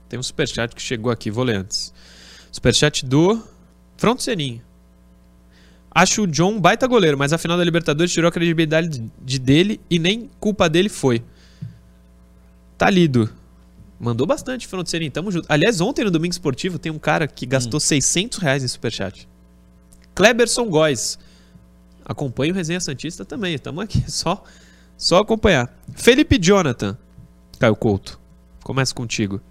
Tem um superchat que chegou aqui, vou ler antes. Superchat do Fronto Seninho. Acho o John um baita goleiro, mas a final da Libertadores tirou a credibilidade de dele e nem culpa dele foi. Tá lido. Mandou bastante, Fronto Seninho. Tamo junto. Aliás, ontem no Domingo Esportivo tem um cara que gastou 600 reais em superchat. Kleberson Góes. Acompanha o Resenha Santista também. Tamo aqui. <laughs> Só, só acompanhar. Felipe Jonathan. Caio Couto. Começa contigo.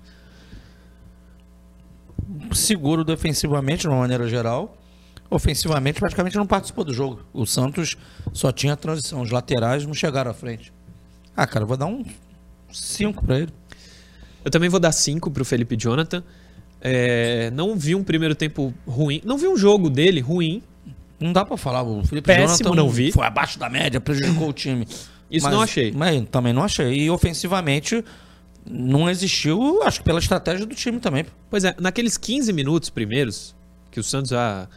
Seguro defensivamente, de uma maneira geral. Ofensivamente, praticamente não participou do jogo. O Santos só tinha transição. Os laterais não chegaram à frente. Ah, cara, eu vou dar um 5 pra ele. Eu também vou dar 5 pro Felipe Jonathan. É, não vi um primeiro tempo ruim. Não vi um jogo dele ruim. Não dá pra falar. O Felipe Péssimo, Jonathan não vi. foi abaixo da média, prejudicou o time. Isso não achei. Mas também não achei. E ofensivamente não existiu, acho que pela estratégia do time também. Pois é, naqueles 15 minutos primeiros, que o Santos já,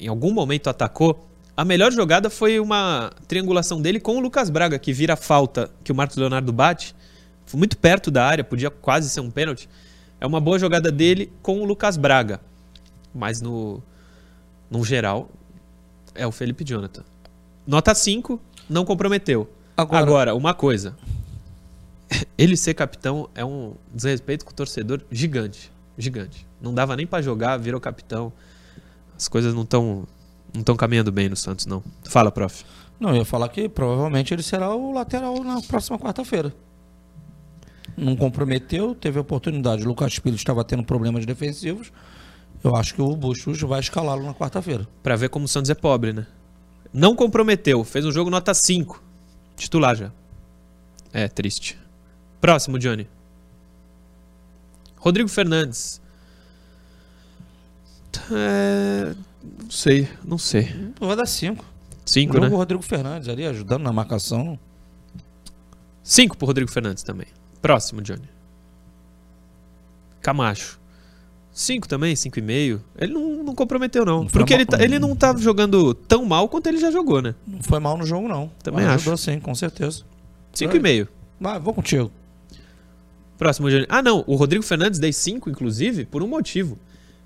em algum momento atacou, a melhor jogada foi uma triangulação dele com o Lucas Braga, que vira a falta que o Marcos Leonardo bate. Foi muito perto da área, podia quase ser um pênalti. É uma boa jogada dele com o Lucas Braga. Mas no, no geral, é o Felipe Jonathan. Nota 5, não comprometeu. Agora- Agora, uma coisa. <laughs> Ele ser capitão é um desrespeito com o torcedor gigante. Gigante. Não dava nem pra jogar, virou capitão. As coisas não estão não tão caminhando bem no Santos, não. Fala, prof. Não, eu ia falar que provavelmente ele será o lateral na próxima quarta-feira. Não comprometeu, teve oportunidade. O Lucas Pires estava tendo problemas defensivos. Eu acho que o Bustos vai escalá-lo na quarta-feira. Pra ver como o Santos é pobre, né? Não comprometeu. Fez um jogo nota 5. Titular já. É, triste. Próximo, Johnny. Rodrigo Fernandes. É, não sei, não sei. Vai dar cinco. Cinco, Jogo né? o Rodrigo Fernandes ali ajudando na marcação. Cinco pro Rodrigo Fernandes também. Próximo, Johnny. Camacho. Cinco também, cinco e meio. Ele não, não comprometeu, não. Não Porque ele, tá- ele não tá jogando tão mal quanto ele já jogou, né? Não foi mal no jogo, não. Também Ajudou sim, com certeza. Cinco É. e meio. Vai, vou contigo. Próximo, Johnny. Ah, não. O Rodrigo Fernandes dei 5, inclusive, por um motivo.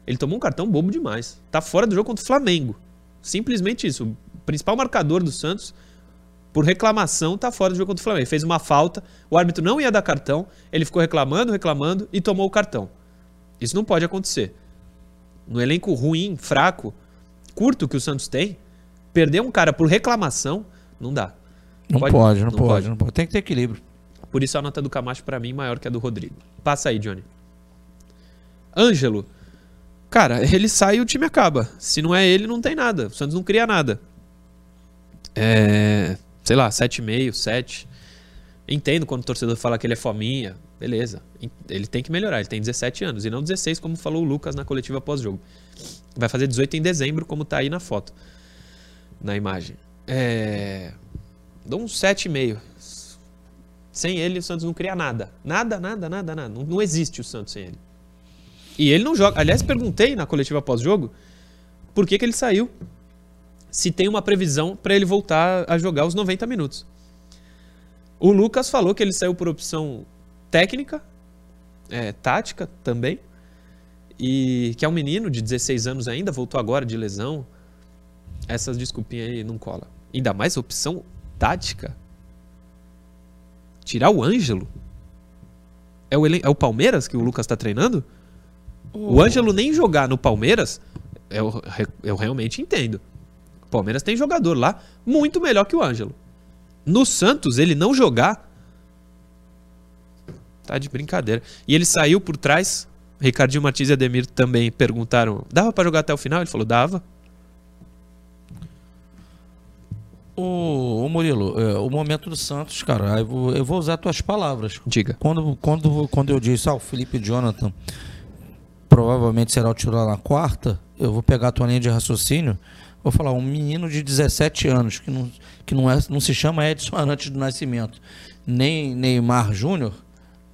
Ele tomou um cartão bobo demais. Tá fora do jogo contra o Flamengo. Simplesmente isso. O principal marcador do Santos, por reclamação, tá fora do jogo contra o Flamengo. Ele fez uma falta, o árbitro não ia dar cartão, ele ficou reclamando, reclamando e tomou o cartão. Isso não pode acontecer. No elenco ruim, fraco, curto que o Santos tem, perder um cara por reclamação, não dá. Não Pode? pode, não, Não pode, pode. não pode. Tem que ter equilíbrio. Por isso a nota do Camacho pra mim maior que a do Rodrigo. Passa aí, Johnny. Ângelo. Cara, <laughs> ele sai e o time acaba. Se não é ele, não tem nada. O Santos não cria nada. É. Sei lá, 7,5, 7. Entendo quando o torcedor fala que ele é fominha. Beleza. Ele tem que melhorar. Ele tem 17 anos e não 16, como falou o Lucas na coletiva pós-jogo. Vai fazer 18 em dezembro, como tá aí na foto. Na imagem. É. Dou um 7,5. Sem ele, o Santos não cria nada. Nada, nada, nada, nada. Não, não existe o Santos sem ele. E ele não joga. Aliás, perguntei na coletiva pós-jogo por que, que ele saiu. Se tem uma previsão para ele voltar a jogar os 90 minutos. O Lucas falou que ele saiu por opção técnica, é, tática também. E que é um menino de 16 anos ainda, voltou agora de lesão. Essas desculpinhas aí não cola. Ainda mais opção tática. Tirar o Ângelo? É o, é o Palmeiras que o Lucas tá treinando? O Ângelo nem jogar no Palmeiras, eu, eu realmente entendo. O Palmeiras tem jogador lá muito melhor que o Ângelo. No Santos, ele não jogar. Tá de brincadeira. E ele saiu por trás. Ricardinho Martins e Ademir também perguntaram: dava pra jogar até o final? Ele falou: dava. O, o Murilo, é, o momento do Santos, cara, eu vou, eu vou usar tuas palavras. Diga. Quando, quando, quando eu disse, ah, o Felipe Jonathan provavelmente será o titular na quarta, eu vou pegar a tua linha de raciocínio, vou falar, um menino de 17 anos, que não, que não, é, não se chama Edson Arantes do Nascimento, nem Neymar Júnior,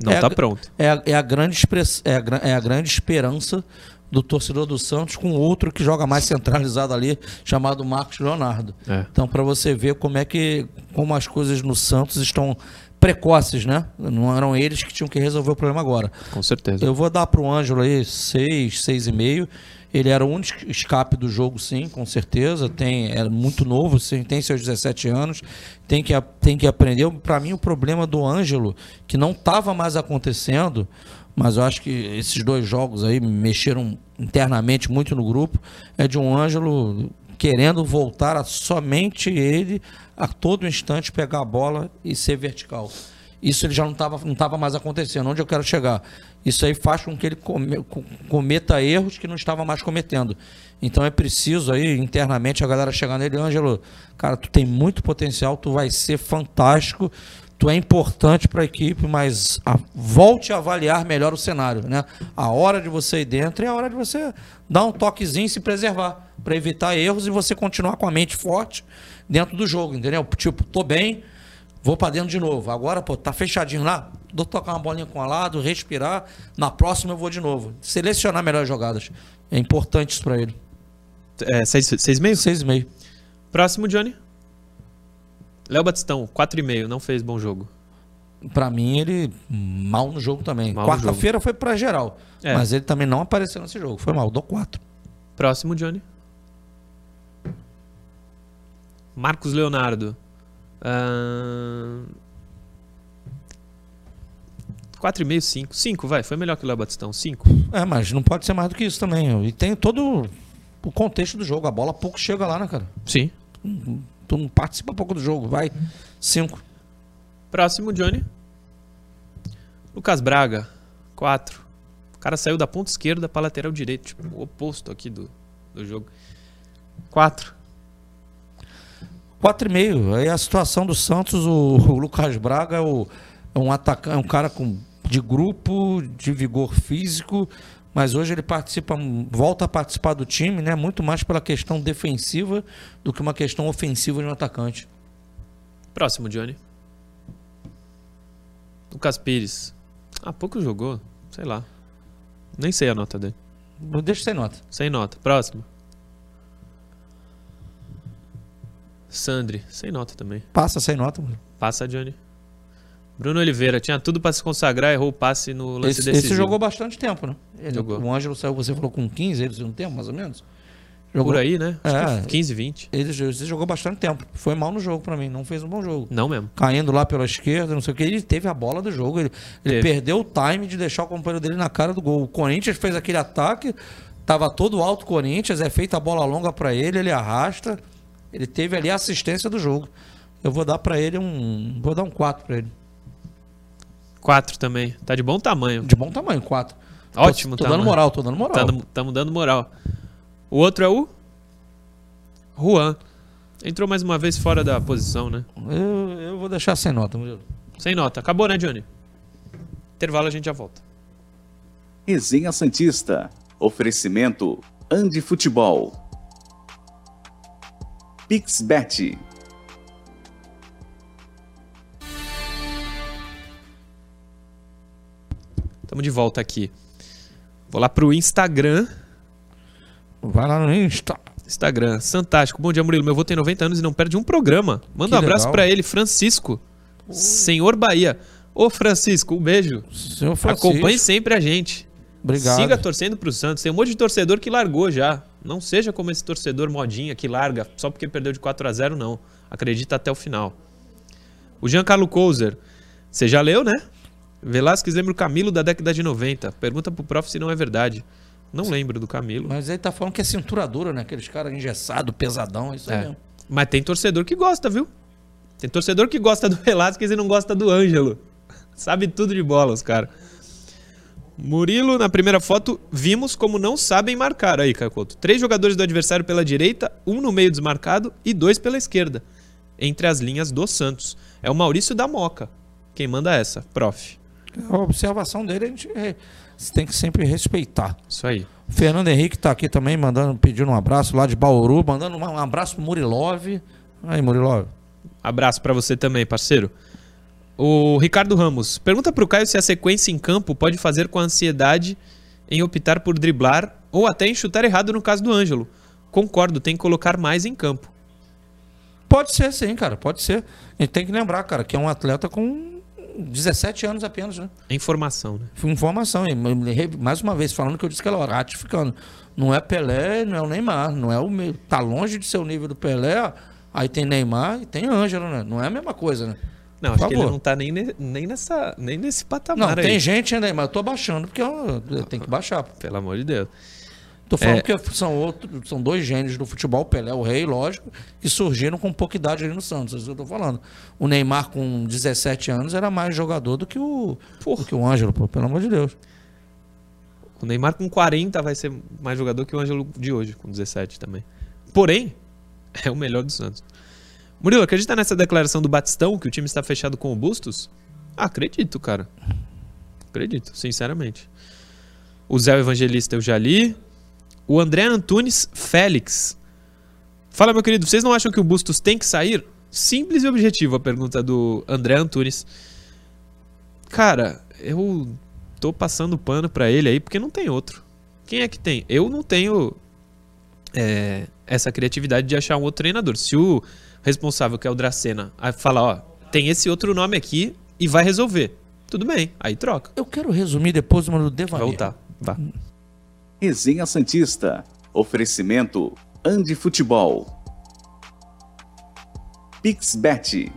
Não É tá a- pronto. é é a grande express, é, a, é a grande esperança do torcedor do Santos com outro que joga mais centralizado ali, chamado Marcos Leonardo. É. Então, para você ver como é que como as coisas no Santos estão precoces, né? Não eram eles que tinham que resolver o problema agora. Com certeza. Eu vou dar pro Ângelo aí seis, seis e meio. Ele era o único escape do jogo, sim, com certeza. Tem, é muito novo, sim, tem seus 17 anos, tem que, tem que aprender. Para mim, o problema do Ângelo, que não estava mais acontecendo, mas eu acho que esses dois jogos aí mexeram internamente muito no grupo, é de um Ângelo querendo voltar a somente ele, a todo instante, pegar a bola e ser vertical. Isso ele já não estava não tava mais acontecendo. Onde eu quero chegar? Isso aí faz com que ele come- co- cometa erros que não estava mais cometendo. Então é preciso aí, internamente, a galera chegar nele, Ângelo, cara, tu tem muito potencial, tu vai ser fantástico, tu é importante para a equipe, mas a- volte a avaliar melhor o cenário, né? A hora de você ir dentro é a hora de você dar um toquezinho e se preservar, para evitar erros e você continuar com a mente forte dentro do jogo, entendeu? Tipo, tô bem, Vou pra dentro de novo. Agora, pô, tá fechadinho lá. Dou tocar uma bolinha com o lado, respirar. Na próxima eu vou de novo. Selecionar melhores jogadas. É importante isso pra ele. É, seis, seis e meio? Seis e meio. Próximo, Johnny. Léo Batistão, 4,5. Não fez bom jogo. Pra mim, ele mal no jogo também. Quarta-feira foi pra geral. É. Mas ele também não apareceu nesse jogo. Foi mal. Dou quatro. Próximo, Johnny. Marcos Leonardo. Ahn, 4,5, 5. 5, vai. Foi melhor que o Léo Batistão. 5. É, mas não pode ser mais do que isso também. E tem todo o contexto do jogo. A bola pouco chega lá, né, cara? Sim. Tu não participa pouco do jogo. Vai. Cinco. Próximo, Johnny. Lucas Braga. 4. O cara saiu da ponta esquerda pra lateral direito. Tipo, o oposto aqui do, do jogo. 4. Quatro e meio. Aí a situação do Santos, o, o Lucas Braga é, o- é um atacante, é um cara com, de grupo, de vigor físico, mas hoje ele participa, volta a participar do time, né? Muito mais pela questão defensiva do que uma questão ofensiva de um atacante. Próximo, Johnny. Lucas Pires. Há pouco jogou. Sei lá. Nem sei a nota dele. Deixa sem nota. Sem nota. Próximo. Sandri. Sem nota também. Passa sem nota. mano. Passa, Johnny. Bruno Oliveira. Tinha tudo pra se consagrar. Errou o passe no lance Esse, decisivo. esse jogou bastante tempo, né? Ele- Jogou. O Ângelo saiu, você falou com 15, ele um tempo, mais ou menos? Jogou, Por aí, né? Acho É. que 15, 20. Ele, ele jogou bastante tempo. Foi mal no jogo pra mim, não fez um bom jogo. Não mesmo. caindo lá pela esquerda, não sei o que. Ele teve a bola do jogo. Ele, ele perdeu o time de deixar o companheiro dele na cara do gol. O Corinthians fez aquele ataque, tava todo alto o Corinthians, é feita a bola longa pra ele, ele arrasta. Ele teve ali a assistência do jogo. Eu vou dar pra ele um. Vou dar um 4 pra ele. 4 também. Tá de bom tamanho. De bom tamanho, 4. Ótimo tô, tô tamanho. dando moral, tô dando moral. Estamos dando moral. O outro é o Juan. Entrou mais uma vez fora da posição, né? Eu, eu vou deixar sem nota. Sem nota. Acabou, né, Johnny? Intervalo, a gente já volta. Resenha Santista. Oferecimento Andi Futebol. Pixbet. Estamos de volta aqui. Vou lá pro Instagram. Vai lá no Insta. Instagram, fantástico. Bom dia, Murilo. Meu avô tem 90 anos e não perde um programa. Manda Que um abraço pra ele, Francisco. Senhor Bahia. Ô, Francisco, um beijo. Senhor Francisco. Acompanhe sempre a gente. Obrigado. Siga torcendo pro Santos. Tem um monte de torcedor que largou já. Não seja como esse torcedor modinha que larga só porque perdeu de 4 a 0 não. Acredita até o final. O Giancarlo Couser. Você já leu, né? Velasquez lembra o Camilo da década de 90. Pergunta pro prof se não é verdade. Não lembro do Camilo. Mas aí tá falando que é cintura dura, né? Aqueles caras engessados, pesadão, isso aí É. mesmo. Mas tem torcedor que gosta, viu? Tem torcedor que gosta do <laughs> Velasquez e não gosta do Ângelo. Sabe tudo de bolas, cara. Murilo, na primeira foto, vimos como não sabem marcar. Aí, Caio Couto. Três jogadores do adversário pela direita, um no meio desmarcado e dois pela esquerda. Entre as linhas do Santos. É o Maurício da Moca. Quem manda essa? Prof. A observação dele a gente é, tem que sempre respeitar. Isso aí. O Fernando Henrique tá aqui também, mandando, pedindo um abraço lá de Bauru, mandando um abraço pro Murilov. Aí, Murilov. Abraço pra você também, parceiro. O Ricardo Ramos. Pergunta pro Caio se a sequência em campo pode fazer com a ansiedade em optar por driblar ou até em chutar errado no caso do Ângelo. Concordo, tem que colocar mais em campo. Pode ser, sim, cara, pode ser. A gente tem que lembrar, cara, que é um atleta com 17 anos apenas, né? É informação, né? Informação. Mais uma vez, falando que eu disse que ela ratificando. Não é Pelé, não é o Neymar. Não é o meu. Tá longe de ser o nível do Pelé. Aí tem Neymar e tem Ângelo, né? Não é a mesma coisa, né? Não, acho que ele não tá nem, ne- nem, nessa, nem nesse Não, patamar tem aí. gente ainda aí, mas eu tô baixando, porque eu, eu tenho que baixar. Pelo amor de Deus. Tô falando É. que são outros, são dois gênios do futebol, Pelé, o rei, lógico, que surgiram com pouca idade ali no Santos. É isso que eu tô falando. O Neymar, com 17 anos, era mais jogador do que o, Porra. do que o Ângelo, pô, pelo amor de Deus. O Neymar com 40 vai ser mais jogador que o Ângelo de hoje, com 17 também. Porém, <laughs> é o melhor do Santos. Murilo, acredita nessa declaração do Batistão que o time está fechado com o Bustos? Ah, acredito, cara. Acredito, sinceramente. O Zé Evangelista eu já li. O André Antunes Félix. Fala, meu querido, vocês não acham que o Bustos tem que sair? Simples e objetivo a pergunta do André Antunes. Cara, eu tô passando pano pra ele aí porque não tem outro. Quem é que tem? Eu não tenho é, essa criatividade de achar um outro treinador. Se o responsável, que é o Dracena, aí fala, ó, tem esse outro nome aqui e vai resolver. Tudo bem, aí troca. Eu quero resumir depois uma do Vai Devanir. voltar. Vá. Resenha Santista. Oferecimento Andi Futebol. Pixbet.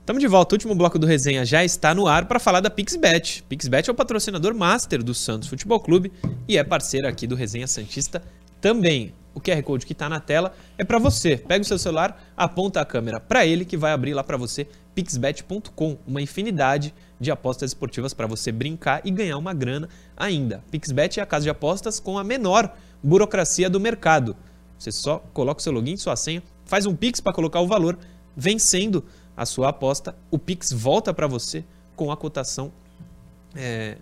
Estamos de volta. O último bloco do resenha já está no ar para falar da Pixbet. Pixbet é o patrocinador master do Santos Futebol Clube e é parceiro aqui do Resenha Santista também. O QR Code que está na tela é para você. Pega o seu celular, aponta a câmera para ele que vai abrir lá para você pixbet.com, uma infinidade de apostas esportivas para você brincar e ganhar uma grana ainda. Pixbet é a casa de apostas com a menor burocracia do mercado. Você só coloca o seu login, sua senha, faz um Pix para colocar o valor, vencendo a sua aposta, o Pix volta para você com a cotação é,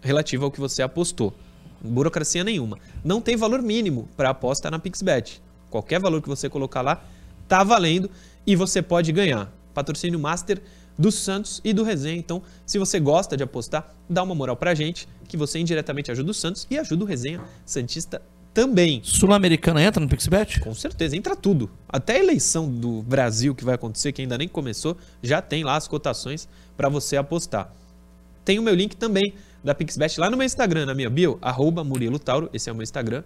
relativa ao que você apostou. Burocracia nenhuma. Não tem valor mínimo para aposta na Pixbet. Qualquer valor que você colocar lá tá valendo e você pode ganhar. Patrocínio Master do Santos e do Resenha. Então, se você gosta de apostar, dá uma moral pra gente, que você indiretamente ajuda o Santos e ajuda o Resenha Santista também. Sul-Americana entra no Pixbet? Com certeza, entra tudo. Até a eleição do Brasil que vai acontecer, que ainda nem começou, já tem lá as cotações para você apostar. Tem o meu link também da Pixbet lá no meu Instagram, na minha bio, arroba Murilo Tauro, esse é o meu Instagram,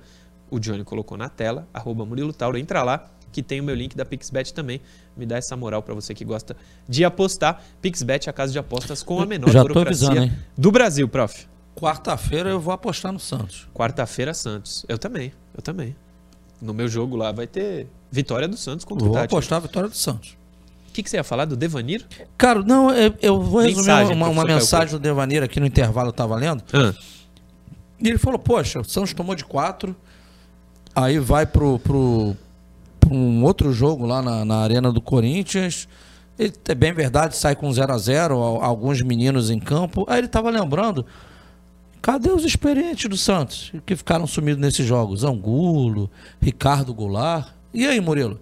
o Johnny colocou na tela, arroba Murilo Tauro, entra lá que tem o meu link da Pixbet também, me dá essa moral para você que gosta de apostar. Pixbet é a casa de apostas com a menor Já burocracia avisando, hein? do Brasil, prof. Quarta-feira eu vou apostar no Santos. Quarta-feira, Santos. Eu também, eu também. No meu jogo lá vai ter vitória do Santos contra Vou o Tati. apostar a vitória do Santos. O que, que você ia falar do Devanir? Cara, não, eu, eu vou resumir Mensagem, uma, uma Caio mensagem do Devaneiro aqui no intervalo, eu tava lendo. Ah, E ele falou, poxa, o Santos tomou de quatro, aí vai pro, pro, pro um outro jogo lá na, na Arena do Corinthians. Ele, é bem verdade, sai com 0 a 0 al- alguns meninos em campo. Aí ele tava lembrando, cadê os experientes do Santos que ficaram sumidos nesses jogos? Angulo, Ricardo Goulart. E aí, Murilo?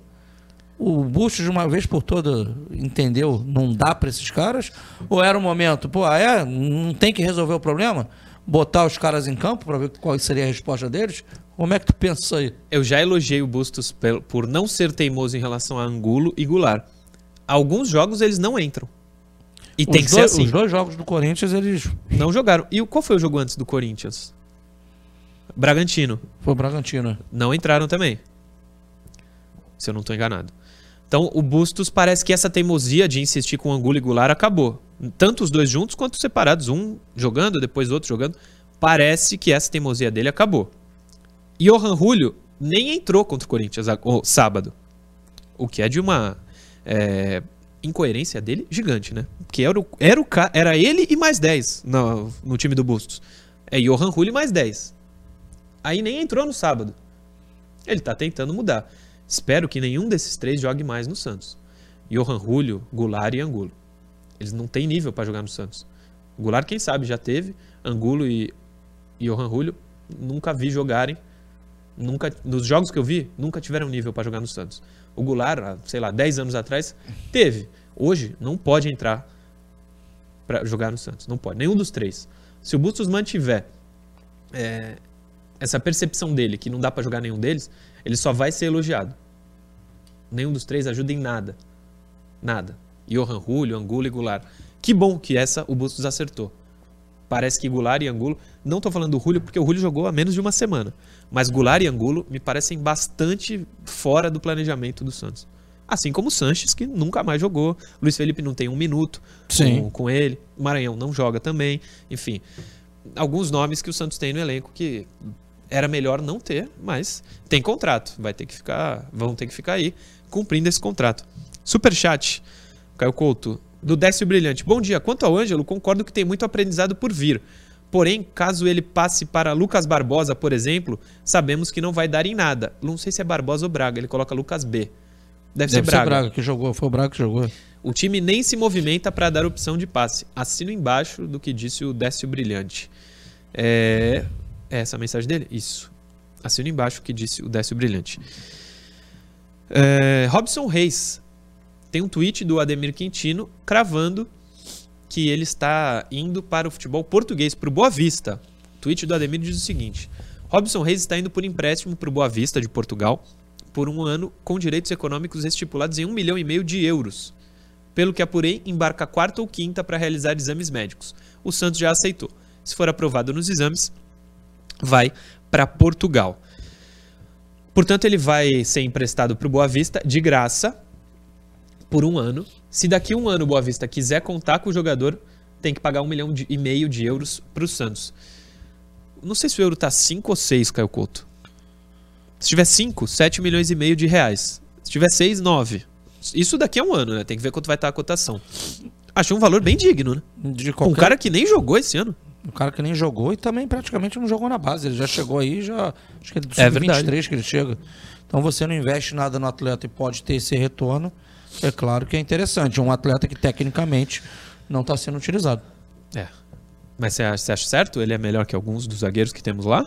O Busto, de uma vez por todas, entendeu? Não dá para esses caras? Ou era o momento, pô, ah, é? Não tem que resolver o problema? Botar os caras em campo para ver qual seria a resposta deles? Como é que tu pensa isso aí? eu já elogiei o Bustos por não ser teimoso em relação a Angulo e Goulart. Alguns jogos eles não entram. E tem os, que ser dois, assim. os dois jogos do Corinthians, eles. Não jogaram. E qual foi o jogo antes do Corinthians? Bragantino. Foi o Bragantino. Não entraram também. Se eu não estou enganado. Então, o Bustos parece que essa teimosia de insistir com Angulo e Goulart acabou. Tanto os dois juntos quanto separados. Um jogando, depois outro jogando. Parece que essa teimosia dele acabou. E Johan Julio nem entrou contra o Corinthians o sábado. O que é de uma é, incoerência dele gigante, né? Porque era, o, era, o, era ele e mais 10 no, no time do Bustos. É Johan Julio mais 10. Aí nem entrou no sábado. Ele tá tentando mudar. Espero que nenhum desses três jogue mais no Santos. Johan Julio, Goulart e Angulo. Eles não têm nível para jogar no Santos. Goulart, quem sabe, já teve. Angulo e, Johan Julio, nunca vi jogarem. Nunca, nos jogos que eu vi, nunca tiveram nível para jogar no Santos. O Goulart, sei lá, 10 anos atrás, teve. Hoje, não pode entrar para jogar no Santos. Não pode. Nenhum dos três. Se o Bustos mantiver é, essa percepção dele que não dá pra jogar nenhum deles, ele só vai ser elogiado. Nenhum dos três ajuda em nada. Nada. Johan Julio, Angulo e Goulart. Que bom que essa o Bustos acertou. Parece que Goulart e Angulo. Não tô falando do Julio porque o Julio jogou há menos de uma semana. Mas Goulart e Angulo me parecem bastante fora do planejamento do Santos. Assim como o Sanches, que nunca mais jogou. Luiz Felipe não tem um minuto Sim. Com, com ele. O Maranhão não joga também. Enfim, alguns nomes que o Santos tem no elenco que era melhor não ter, mas tem contrato. Vai ter que ficar, vão ter que ficar aí cumprindo esse contrato. Superchat, Caio Couto, do Décio Brilhante. Bom dia. Quanto ao Ângelo, concordo que tem muito aprendizado por vir. Porém, caso ele passe para Lucas Barbosa, por exemplo, sabemos que não vai dar em nada. Não sei se é Barbosa ou Braga, ele coloca Lucas B. Deve, Deve ser ser Braga. Braga que jogou, foi o Braga que jogou. O time nem se movimenta para dar opção de passe. Assino embaixo do que disse o Décio Brilhante. É... é essa a mensagem dele? Isso. Assino embaixo o que disse o Décio Brilhante. É... Robson Reis. Tem um tweet do Ademir Quintino cravando que ele está indo para o futebol português, para o Boa Vista. O tweet do Ademir diz o seguinte: Robson Reis está indo por empréstimo para o Boa Vista de Portugal por um ano com direitos econômicos estipulados em um milhão e meio de euros. Pelo que apurei, embarca quarta ou quinta para realizar exames médicos. O Santos já aceitou. Se for aprovado nos exames, vai para Portugal. Portanto, ele vai ser emprestado para o Boa Vista de graça por um ano. Se daqui a um ano o Boa Vista quiser contar com o jogador, tem que pagar um milhão de- e meio de euros para o Santos. Não sei se o euro tá 5 ou 6, Caio Couto. Se tiver 5, 7 milhões e meio de reais. Se tiver 6, 9. Isso daqui a um ano, né? Tem que ver quanto vai estar a cotação. Achei um valor bem digno, né? De Com um qualquer... cara que nem jogou esse ano. Um cara que nem jogou e também praticamente não jogou na base. Ele já chegou aí, já. Acho que é do É sub-23 que ele chega. Então você não investe nada no atleta e pode ter esse retorno. É claro que é interessante. Um atleta que tecnicamente não está sendo utilizado. É. Mas você acha, você acha certo? Ele é melhor que alguns dos zagueiros que temos lá?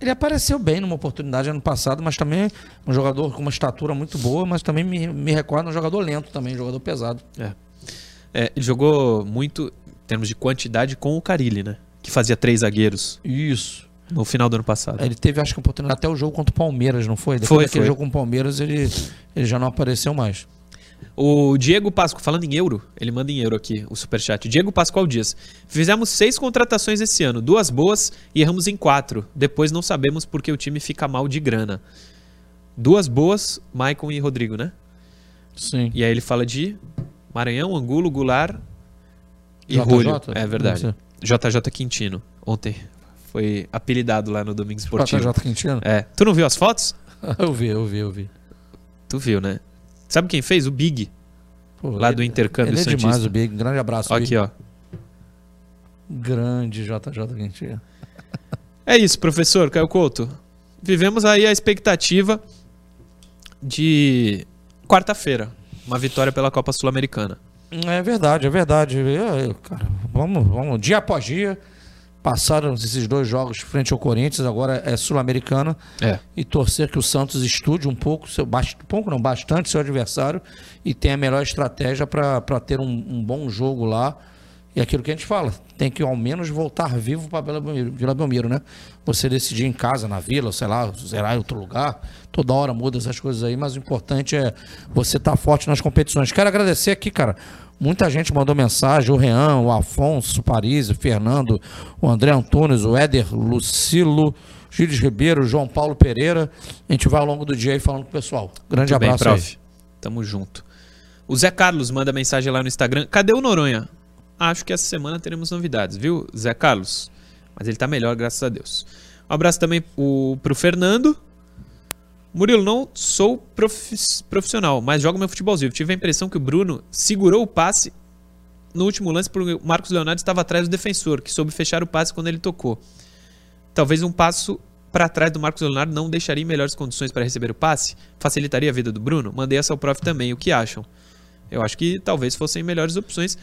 Ele apareceu bem numa oportunidade ano passado, mas também um jogador com uma estatura muito boa, mas também me, me recorda um jogador lento também, um jogador pesado. É, ele jogou muito, termos de quantidade, com o Carilli, né? Que fazia três zagueiros Isso. no final do ano passado. Ele teve, acho que, oportunidade até o jogo contra o Palmeiras, não foi? Depois Foi, daquele foi. jogo com o Palmeiras, ele, ele já não apareceu mais. O Diego Pascoal, falando em euro, ele manda em euro aqui, o superchat. Diego Pascoal Dias. Fizemos seis contratações esse ano, duas boas e erramos em quatro. Depois não sabemos porque o time fica mal de grana. Duas boas, Maicon e Rodrigo, né? Sim. E aí ele fala de Maranhão, Angulo, Goulart e JJ? Julio. É verdade. JJ Quintino. ontem. Foi apelidado lá no Domingo Esportivo. JJ Quintino? É. Tu não viu as fotos? <laughs> eu vi, eu vi, eu vi. Tu viu, né? Sabe quem fez? O Big. Pô, Lá ele- do intercâmbio Ele é Santista. demais, o Big. Grande abraço. Ó Big. aqui, ó. Grande JJ Quintino. <laughs> É isso, professor Caio Couto. Vivemos aí a expectativa de quarta-feira. Uma vitória pela Copa Sul-Americana. É verdade, é verdade. É, cara, vamos, vamos, dia após dia. Passaram esses dois jogos frente ao Corinthians, agora é Sul-Americana. É. E torcer que o Santos estude um pouco, seu, pouco não, bastante seu adversário e tenha a melhor estratégia para ter um, um bom jogo lá. E aquilo que a gente fala, tem que ao menos voltar vivo para Vila Belmiro, né? Você decidir em casa, na vila, sei lá, zerar em outro lugar. Toda hora muda essas coisas aí, mas o importante é você estar forte nas competições. Quero agradecer aqui, cara. Muita gente mandou mensagem, o Rean, o Afonso, o Paris, o Fernando, o André Antunes, o Éder, Lucilo, Gilles Ribeiro, o João Paulo Pereira. A gente vai ao longo do dia aí falando com o pessoal. Grande Muito bem, abraço aí. prof. Tamo junto. O Zé Carlos manda mensagem lá no Instagram. Cadê o Noronha? Acho que essa semana teremos novidades, viu, Zé Carlos? Mas ele tá melhor, graças a Deus. Um abraço também o, pro Fernando. Murilo, não sou profi- profissional, mas jogo meu futebolzinho. Tive a impressão que o Bruno segurou o passe no último lance porque o Marcos Leonardo estava atrás do defensor, que soube fechar o passe quando ele tocou. Talvez um passo para trás do Marcos Leonardo não deixaria melhores condições para receber o passe? Facilitaria a vida do Bruno? Mandei essa ao prof também. O que acham? Eu acho que talvez fossem melhores opções.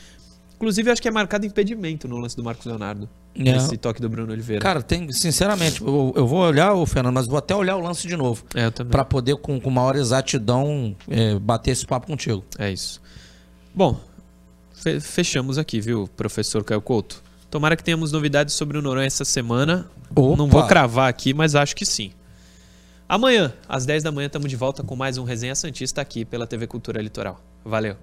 Inclusive, acho que é marcado impedimento no lance do Marcos Leonardo. É. Nesse toque do Bruno Oliveira. Cara, tem, sinceramente, eu, eu vou olhar o Fernando, mas vou até olhar o lance de novo. é, eu também. Pra poder, com, com maior exatidão, é, bater esse papo contigo. É isso. Bom, fe- fechamos aqui, viu, professor Caio Couto? Tomara que tenhamos novidades sobre o Noronha essa semana. Opa! Não vou cravar aqui, mas acho que sim. Amanhã, às 10 da manhã, estamos de volta com mais um Resenha Santista aqui pela TV Cultura Litoral. Valeu.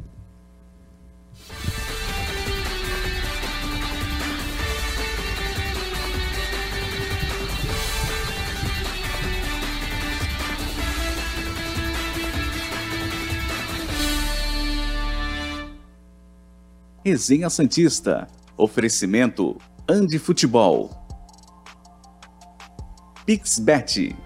Resenha Santista. Oferecimento Andi Futebol. Pixbet.